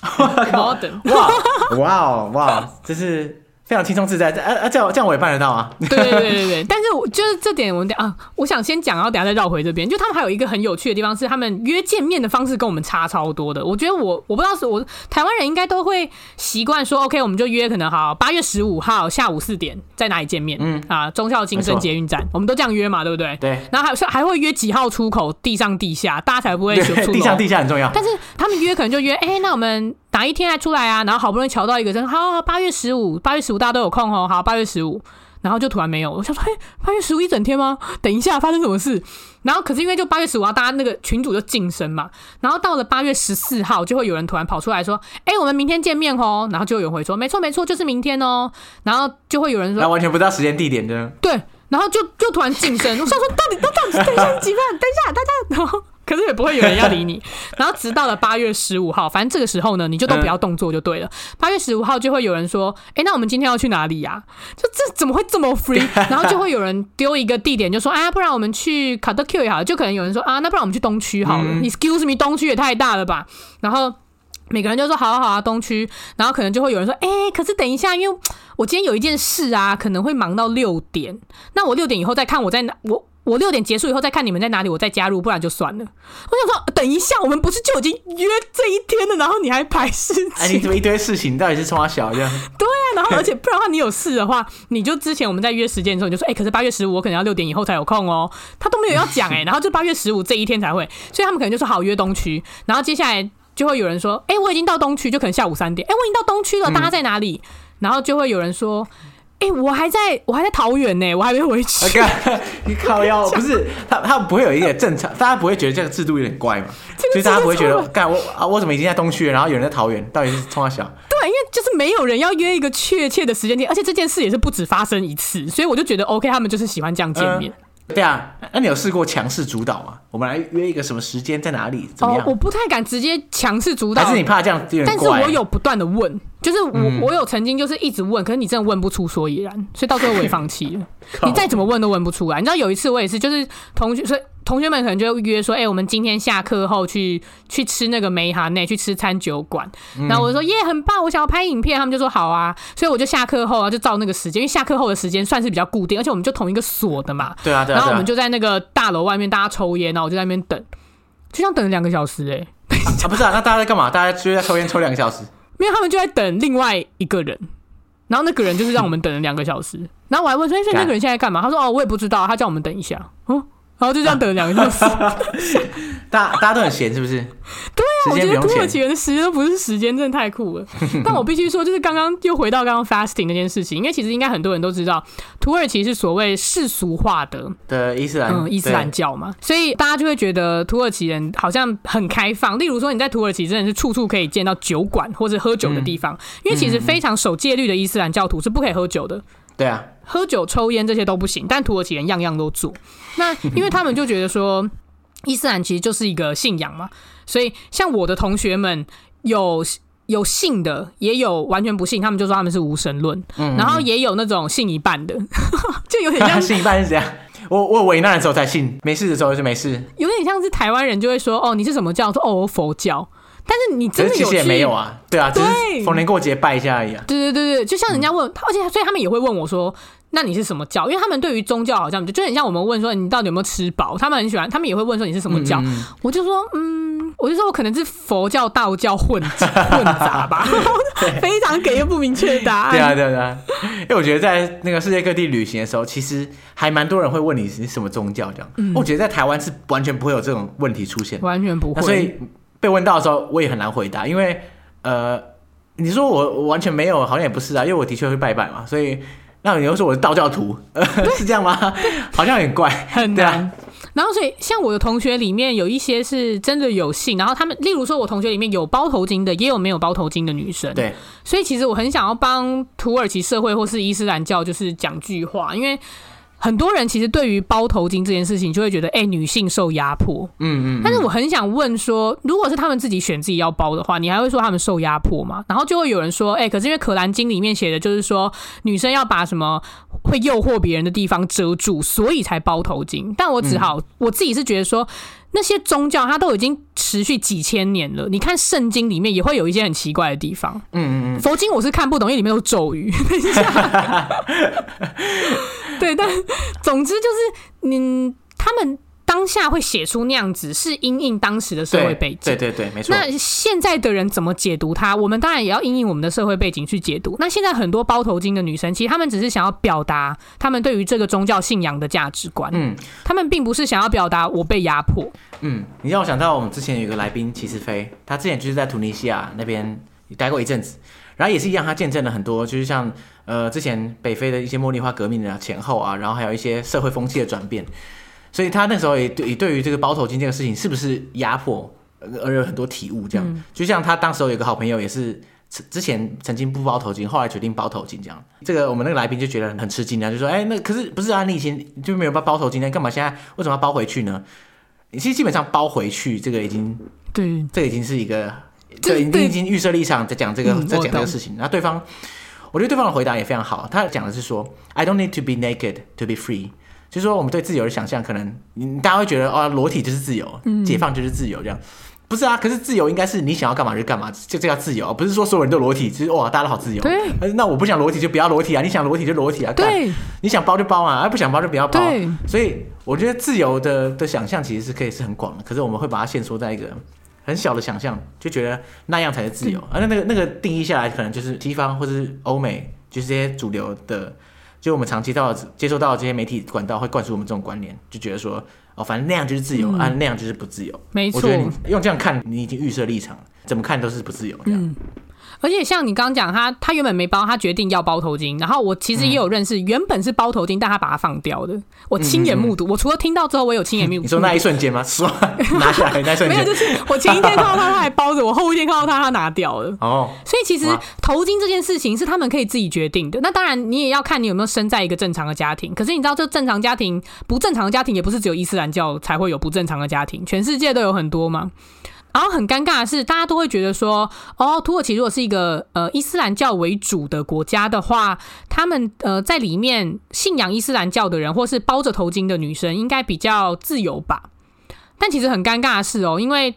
Modern，哇哇哦哇，这是。非常轻松自在，啊啊，这样这样我也办得到啊！对对对对对，但是我就是这点，我们啊，我想先讲，然后等下再绕回这边。就他们还有一个很有趣的地方是，他们约见面的方式跟我们差超多的。我觉得我我不知道是我台湾人应该都会习惯说，OK，我们就约可能好八月十五号下午四点在哪里见面？嗯啊，忠孝新生捷运站，我们都这样约嘛，对不对？对。然后还还会约几号出口，地上地下，大家才不会出地上地下很重要。但是他们约可能就约，哎、欸，那我们。哪一天还出来啊？然后好不容易瞧到一个人，好，好，八月十五，八月十五大家都有空哦。好，八月十五，然后就突然没有。我想说，嘿，八月十五一整天吗？等一下发生什么事？然后可是因为就八月十五号，大家那个群主就晋升嘛。然后到了八月十四号，就会有人突然跑出来说，哎，我们明天见面哦。然后就有人会说，没错没错，就是明天哦。然后就会有人说，那完全不知道时间地点的。对，然后就就突然晋升。我想说，到底到底等一下几分？等一下大家，然后。可是也不会有人要理你，然后直到了八月十五号，反正这个时候呢，你就都不要动作就对了。八月十五号就会有人说：“哎，那我们今天要去哪里呀？”就这怎么会这么 free？然后就会有人丢一个地点，就说：“啊，不然我们去卡特 Q 也好。”就可能有人说：“啊，那不然我们去东区好了。”Excuse me，东区也太大了吧？然后每个人就说：“好啊，好啊，东区。”然后可能就会有人说：“哎，可是等一下，因为我今天有一件事啊，可能会忙到六点。那我六点以后再看我在哪我。”我六点结束以后再看你们在哪里，我再加入，不然就算了。我想说，等一下，我们不是就已经约这一天了，然后你还排事情？哎，你怎么一堆事情？你到底是冲三小这样？对啊，然后而且不然的话，你有事的话，你就之前我们在约时间的时候，你就说，哎、欸，可是八月十五我可能要六点以后才有空哦。他都没有要讲哎、欸，然后就八月十五这一天才会，所以他们可能就说好约东区，然后接下来就会有人说，哎、欸，我已经到东区，就可能下午三点，哎、欸，我已经到东区了，大家在哪里？然后就会有人说。哎、欸，我还在我还在桃园呢，我还没回去。Okay, 你靠腰不是他，他不会有一点正常，大家不会觉得这个制度有点怪嘛？所以大家不会觉得，干我啊，我怎么已经在东区了，然后有人在桃园，到底是冲啥小？对，因为就是没有人要约一个确切的时间点，而且这件事也是不止发生一次，所以我就觉得 OK，他们就是喜欢这样见面。嗯对啊，那你有试过强势主导吗？我们来约一个什么时间，在哪里？怎么样？哦，我不太敢直接强势主导，还是你怕这样有点？但是我有不断的问，就是我、嗯、我有曾经就是一直问，可是你真的问不出所以然，所以到最后我也放弃了。你再怎么问都问不出来。你知道有一次我也是，就是同学，所以同学们可能就约说，哎、欸，我们今天下课后去去吃那个梅哈内，去吃餐酒馆。然后我就说耶，很棒，我想要拍影片。他们就说好啊，所以我就下课后啊，就照那个时间，因为下课后的时间算是比较固定，而且我们就同一个所的嘛。对啊，对啊。然后我们就在那个大楼外面，大家抽烟，然后我就在那边等，就这样等了两个小时哎、欸。啊，不是啊，那大家在干嘛？大家就在抽烟抽两个小时？因为他们就在等另外一个人。然后那个人就是让我们等了两个小时，然后我还问说：“哎、欸那个人现在干嘛？”他说：“哦，我也不知道，他叫我们等一下。”哦，然后就这样等了两个小时。大大家都很闲，是不是？对啊，我觉得土耳其人的时间都不是时间，真的太酷了。但我必须说，就是刚刚又回到刚刚 fasting 那件事情，因为其实应该很多人都知道，土耳其是所谓世俗化的的伊斯兰，嗯，伊斯兰教嘛，所以大家就会觉得土耳其人好像很开放。例如说，你在土耳其真的是处处可以见到酒馆或者喝酒的地方，嗯，因为其实非常守戒律的伊斯兰教徒是不可以喝酒的。对啊，喝酒、抽烟这些都不行，但土耳其人样样都做。那 因为他们就觉得说，伊斯兰其实就是一个信仰嘛，所以像我的同学们有有信的，也有完全不信，他们就说他们是无神论。嗯，然后也有那种信一半的，就有点像 信一半是这样。我我危难的时候才信，没事的时候就没事。有点像是台湾人就会说，哦，你是什么教？说哦，佛教。但是你真的有？其实也没有啊，对啊，对，只是逢年过节拜一下而已啊。对对对对，就像人家问，嗯、而且所以他们也会问我说：“那你是什么教？”因为他们对于宗教好像就就很像我们问说：“你到底有没有吃饱？”他们很喜欢，他们也会问说：“你是什么教？”嗯、我就说：“嗯，我就说我可能是佛教、道教混混杂吧。”非常给一个不明确的答案。对啊，对啊，对啊。因为我觉得在那个世界各地旅行的时候，其实还蛮多人会问你是什么宗教这样。嗯、我觉得在台湾是完全不会有这种问题出现，完全不会。所以。被问到的时候，我也很难回答，因为呃，你说我我完全没有，好像也不是啊，因为我的确会拜拜嘛，所以那你又说我是道教徒，是这样吗？好像很怪，很难。然后所以像我的同学里面有一些是真的有信，然后他们例如说我同学里面有包头巾的，也有没有包头巾的女生。对，所以其实我很想要帮土耳其社会或是伊斯兰教就是讲句话，因为。很多人其实对于包头巾这件事情，就会觉得，哎、欸，女性受压迫。嗯嗯。但是我很想问说，如果是他们自己选自己要包的话，你还会说他们受压迫吗？然后就会有人说，哎、欸，可是因为《可兰经》里面写的就是说，女生要把什么会诱惑别人的地方遮住，所以才包头巾。但我只好，我自己是觉得说。那些宗教它都已经持续几千年了，你看圣经里面也会有一些很奇怪的地方。嗯嗯嗯，佛经我是看不懂，因为里面有咒语。等一下，对，但总之就是，嗯，他们。当下会写出那样子，是因应当时的社会背景。对对对，没错。那现在的人怎么解读它？我们当然也要因应我们的社会背景去解读。那现在很多包头巾的女生，其实她们只是想要表达她们对于这个宗教信仰的价值观。嗯，她们并不是想要表达我被压迫。嗯，你让我想到我们之前有一个来宾齐思飞，他之前就是在突尼西亚那边待过一阵子，然后也是一样，他见证了很多，就是像呃之前北非的一些茉莉花革命的前后啊，然后还有一些社会风气的转变。所以他那时候也对也对于这个包头巾这个事情是不是压迫而有很多体悟，这样，就像他当时有个好朋友也是之前曾经不包头巾，后来决定包头巾这样。这个我们那个来宾就觉得很吃惊啊，就说：“哎，那可是不是啊？你以前就没有包包头巾，那干嘛现在为什么要包回去呢？”其实基本上包回去这个已经对，这已经是一个这已经已经预设立场在讲这个在讲这个事情。然后对方，我觉得对方的回答也非常好，他讲的是说：“I don't need to be naked to be free。”就是说，我们对自由的想象，可能你大家会觉得，哦，裸体就是自由，解放就是自由，这样，不是啊？可是自由应该是你想要干嘛就干嘛，就这叫自由，不是说所有人都裸体，就是哇，大家都好自由。对。那我不想裸体就不要裸体啊，你想裸体就裸体啊。对。你想包就包啊，而不想包就不要包。对。所以我觉得自由的的想象其实是可以是很广的，可是我们会把它限缩在一个很小的想象，就觉得那样才是自由。而那那个那个定义下来，可能就是西方或是欧美，就是这些主流的。就我们长期到接收到这些媒体管道会灌输我们这种观念，就觉得说哦，反正那样就是自由，嗯、啊，那样就是不自由。没错，我觉得你用这样看，你已经预设立场，怎么看都是不自由这样。嗯而且像你刚刚讲，他他原本没包，他决定要包头巾。然后我其实也有认识，原本是包头巾，但他把它放掉的。我亲眼目睹，我除了听到之后，我有亲眼目睹。你说那一瞬间吗？说拿下来 那一瞬间。没有，就是我前一天看到他，他还包着；我后一天看到他，他拿掉了。哦。所以其实头巾这件事情是他们可以自己决定的。那当然，你也要看你有没有生在一个正常的家庭。可是你知道，这正常家庭、不正常的家庭，也不是只有伊斯兰教才会有不正常的家庭，全世界都有很多嘛。然后很尴尬的是，大家都会觉得说，哦，土耳其如果是一个呃伊斯兰教为主的国家的话，他们呃在里面信仰伊斯兰教的人，或是包着头巾的女生，应该比较自由吧？但其实很尴尬的是哦，因为。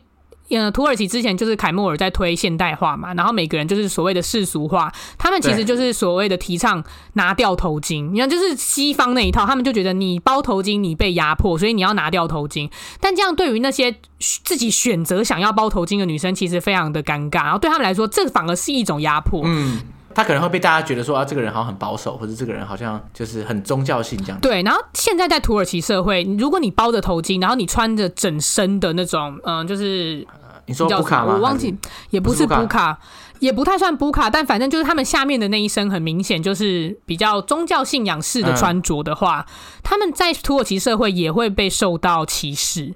嗯，土耳其之前就是凯末尔在推现代化嘛，然后每个人就是所谓的世俗化，他们其实就是所谓的提倡拿掉头巾。你看，就是西方那一套，他们就觉得你包头巾你被压迫，所以你要拿掉头巾。但这样对于那些自己选择想要包头巾的女生，其实非常的尴尬。然后对他们来说，这反而是一种压迫。嗯。他可能会被大家觉得说啊，这个人好像很保守，或者这个人好像就是很宗教性这样。对，然后现在在土耳其社会，如果你包着头巾，然后你穿着整身的那种，嗯，就是、呃、你说布卡吗？我忘记，也不是布卡。也不太算布卡，但反正就是他们下面的那一身很明显就是比较宗教信仰式的穿着的话，嗯，他们在土耳其社会也会被受到歧视。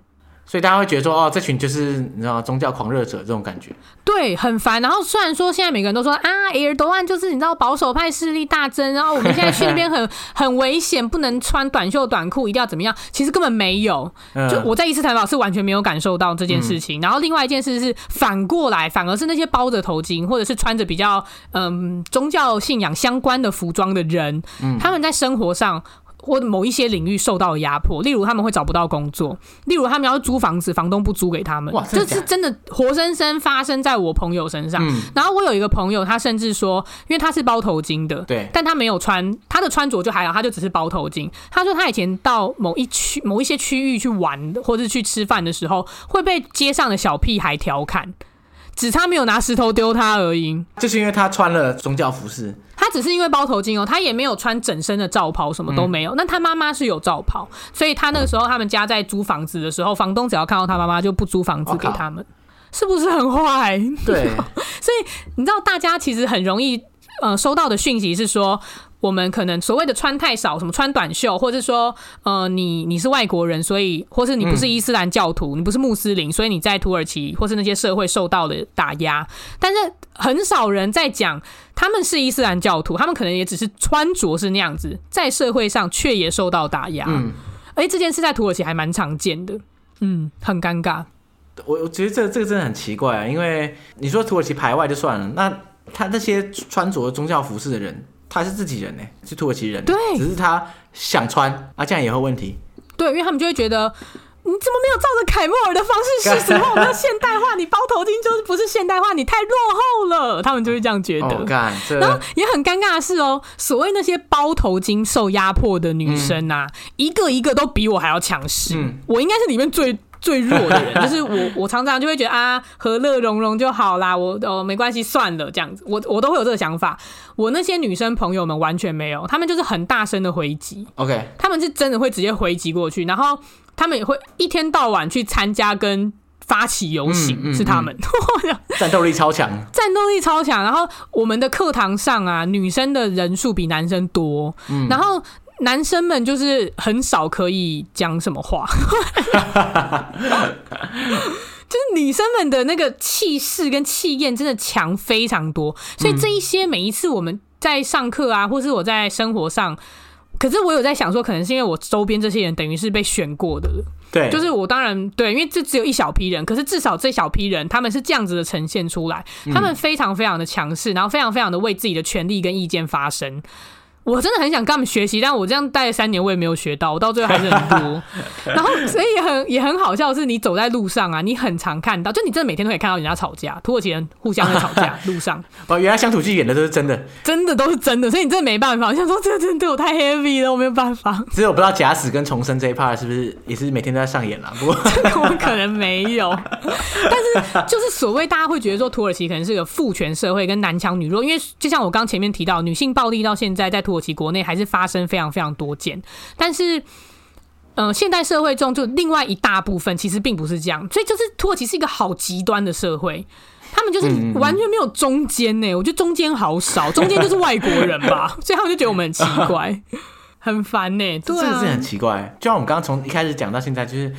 所以大家会觉得说，哦，这群就是你知道宗教狂热者这种感觉，对，很烦。然后虽然说现在每个人都说啊，埃尔多安就是你知道保守派势力大增，然后我们现在去那边很 很危险，不能穿短袖短裤，一定要怎么样？其实根本没有。就我在伊斯坦堡是完全没有感受到这件事情。嗯、然后另外一件事是反过来，反而是那些包着头巾或者是穿着比较嗯宗教信仰相关的服装的人，嗯、他们在生活上。或某一些领域受到压迫，例如他们会找不到工作，例如他们要租房子，房东不租给他们，这是真的活生生发生在我朋友身上。嗯。然后我有一个朋友，他甚至说，因为他是包头巾的，对，但他没有穿，他的穿着就还好，他就只是包头巾。他说他以前到某一区、某一些区域去玩，或者去吃饭的时候，会被街上的小屁孩调侃。只差没有拿石头丢他而已，就是因为他穿了宗教服饰。他只是因为包头巾哦，他也没有穿整身的罩袍，什么都没有。那、嗯、他妈妈是有罩袍，所以他那个时候他们家在租房子的时候，房东只要看到他妈妈就不租房子给他们，是不是很坏？对，所以你知道大家其实很容易呃收到的讯息是说。我们可能所谓的穿太少，什么穿短袖，或者说，呃，你你是外国人，所以，或是你不是伊斯兰教徒，嗯、你不是穆斯林，所以你在土耳其或是那些社会受到了打压。但是很少人在讲他们是伊斯兰教徒，他们可能也只是穿着是那样子，在社会上却也受到打压。嗯，而这件事在土耳其还蛮常见的，嗯，很尴尬。我我觉得这、这个真的很奇怪啊，因为你说土耳其排外就算了，那他那些穿着宗教服饰的人。他是自己人呢，是土耳其人，对，只是他想穿啊，这样也会问题。对，因为他们就会觉得你怎么没有照着凯莫尔的方式实施？我们要现代化，你包头巾就是不是现代化，你太落后了。他们就会这样觉得。Oh, God, 然后也很尴尬的是哦，所谓那些包头巾受压迫的女生啊，嗯、一个一个都比我还要强势。嗯、我应该是里面最。最弱的人 就是我，我常常就会觉得啊，和乐融融就好啦，我哦没关系，算了这样子，我我都会有这个想法。我那些女生朋友们完全没有，她们就是很大声的回击，OK，她们是真的会直接回击过去，然后她们也会一天到晚去参加跟发起游行，嗯嗯嗯、是他们 战斗力超强，战斗力超强。然后我们的课堂上啊，女生的人数比男生多，嗯、然后。男生们就是很少可以讲什么话，就是女生们的那个气势跟气焰真的强非常多，所以这一些每一次我们在上课啊，或是我在生活上，可是我有在想说，可能是因为我周边这些人等于是被选过的，对，就是我当然对，因为这只有一小批人，可是至少这小批人他们是这样子的呈现出来，他们非常非常的强势，然后非常非常的为自己的权利跟意见发声。我真的很想跟他们学习，但我这样待了三年，我也没有学到，我到最后还是很多。然后，所以也很也很好笑的是，你走在路上啊，你很常看到，就你真的每天都可以看到人家吵架，土耳其人互相在吵架，路上。哦，原来乡土剧演的都是真的，真的都是真的，所以你真的没办法。我想说，这个真的对我太 heavy 了，我没有办法。只是我不知道假死跟重生这一 part 是不是也是每天都在上演了？不过 这个我可能没有。但是就是所谓大家会觉得说，土耳其可能是个父权社会，跟男强女弱，因为就像我刚前面提到，女性暴力到现在在土耳其国内还是发生非常非常多件，但是，嗯、呃，现代社会中就另外一大部分其实并不是这样，所以就是土耳其是一个好极端的社会，他们就是完全没有中间呢。我觉得中间好少，中间就是外国人吧，所以他们就觉得我们很奇怪，很烦呢。对啊，真的是很奇怪。就像我们刚刚从一开始讲到现在，就是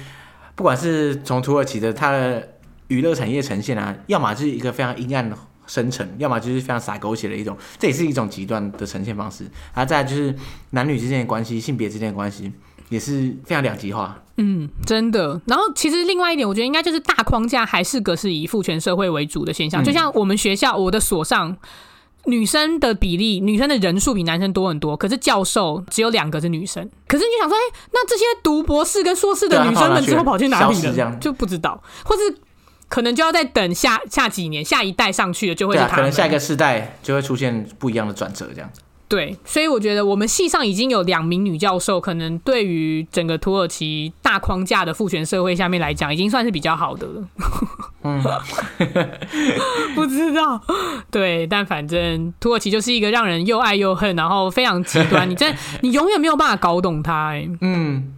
不管是从土耳其的它的娱乐产业呈现啊，要么就是一个非常阴暗的。深沉，要么就是非常洒狗血的一种，这也是一种极端的呈现方式。啊，再来就是男女之间的关系、性别之间的关系，也是非常两极化。嗯，真的。然后其实另外一点，我觉得应该就是大框架还是个是以父权社会为主的现象。嗯、就像我们学校，我的所上女生的比例，女生的人数比男生多很多，可是教授只有两个是女生。可是你想说，哎、欸，那这些读博士跟硕士的女生们之后跑去哪里了？这样就不知道，或是。可能就要再等下下几年，下一代上去了就会是他们。可能下一个世代就会出现不一样的转折，这样。对，所以我觉得我们系上已经有两名女教授，可能对于整个土耳其大框架的父权社会下面来讲，已经算是比较好的了。嗯，不知道。对，但反正土耳其就是一个让人又爱又恨，然后非常极端。你真你永远没有办法搞懂它。哎，嗯，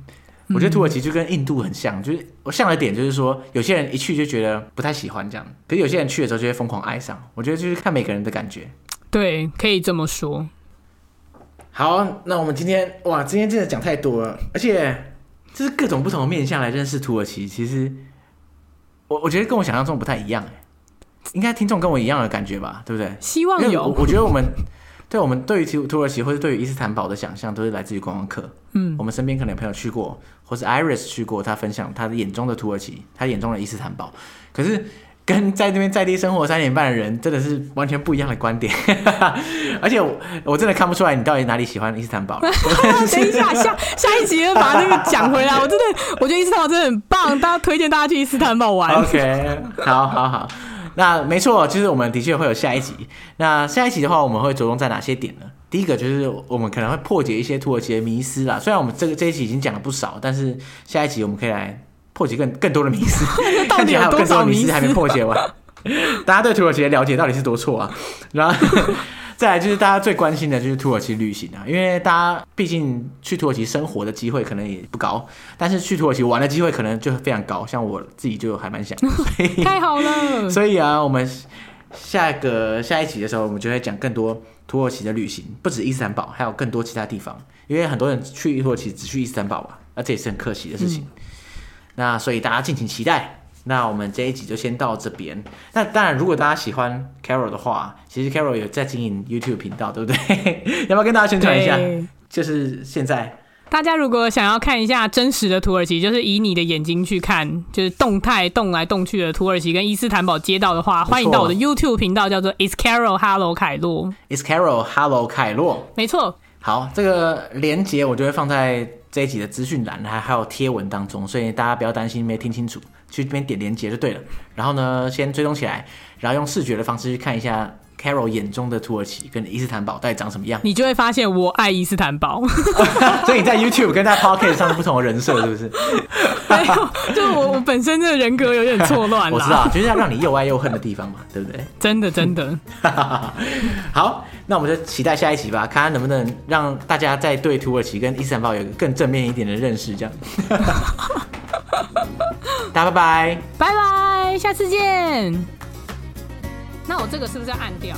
我觉得土耳其就跟印度很像，就是我像的点就是说，有些人一去就觉得不太喜欢这样，可是有些人去的时候就会疯狂爱上。我觉得就是看每个人的感觉。对，可以这么说。好，那我们今天哇，今天真的讲太多了，而且就是各种不同的面向来认识土耳其，其实。我我觉得跟我想象中不太一样，应该听众跟我一样的感觉吧，对不对？希望有。我，我觉得我们对我们对于土土耳其或者对于伊斯坦堡的想象，都是来自于观光客。嗯，我们身边可能有朋友去过，或是 Iris 去过，他分享他的眼中的土耳其，他眼中的伊斯坦堡。可是跟 在那边在地生活三年半的人，真的是完全不一样的观点。而且我我真的看不出来你到底哪里喜欢伊斯坦堡。等一下，下下一集把那个讲回来。我真的，我觉得伊斯坦堡真的很棒，大家推荐大家去伊斯坦堡玩。OK，好好好，那没错，其实我们的确会有下一集。那下一集的话，我们会着重在哪些点呢？第一个就是我们可能会破解一些土耳其的迷思啦。虽然我们这个这一集已经讲了不少，但是下一集我们可以来。破解更更多的迷思，到底还有更多少迷思还没破解完。大家对土耳其的了解到底是多错啊？然后再来就是大家最关心的就是土耳其旅行啊，因为大家毕竟去土耳其生活的机会可能也不高，但是去土耳其玩的机会可能就非常高。像我自己就还蛮想，太好了。所以啊，我们下一个下一集的时候，我们就会讲更多土耳其的旅行，不止伊斯坦堡，还有更多其他地方。因为很多人去土耳其只去伊斯坦堡嘛，那这也是很可惜的事情。嗯那所以大家敬请期待。那我们这一集就先到这边。那当然，如果大家喜欢 Carol 的话，其实 Carol 有在经营 YouTube 频道，对不对？要不要跟大家宣传一下？就是现在，大家如果想要看一下真实的土耳其，就是以你的眼睛去看，就是动态动来动去的土耳其跟伊斯坦堡街道的话，欢迎到我的 YouTube 频道，叫做 It's Carol Hello 凯洛。It's Carol Hello 凯洛，没错。好，这个连接我就会放在这一集的资讯栏，还还有贴文当中，所以大家不要担心没听清楚，去这边点连接就对了。然后呢，先追踪起来，然后用视觉的方式去看一下 Carol 眼中的土耳其跟伊斯坦堡到底长什么样，你就会发现我爱伊斯坦堡。所以你在 YouTube 跟在 Pocket 上是不同的人设，是不是？没有，就我我本身这个人格有点错乱。我知道，就是要让你又爱又恨的地方嘛，对不对？真的真的。好。那我们就期待下一集吧，看看能不能让大家在对土耳其跟伊斯坦堡有个更正面一点的认识，这样。大家拜拜，拜拜，下次见。那我这个是不是要按掉？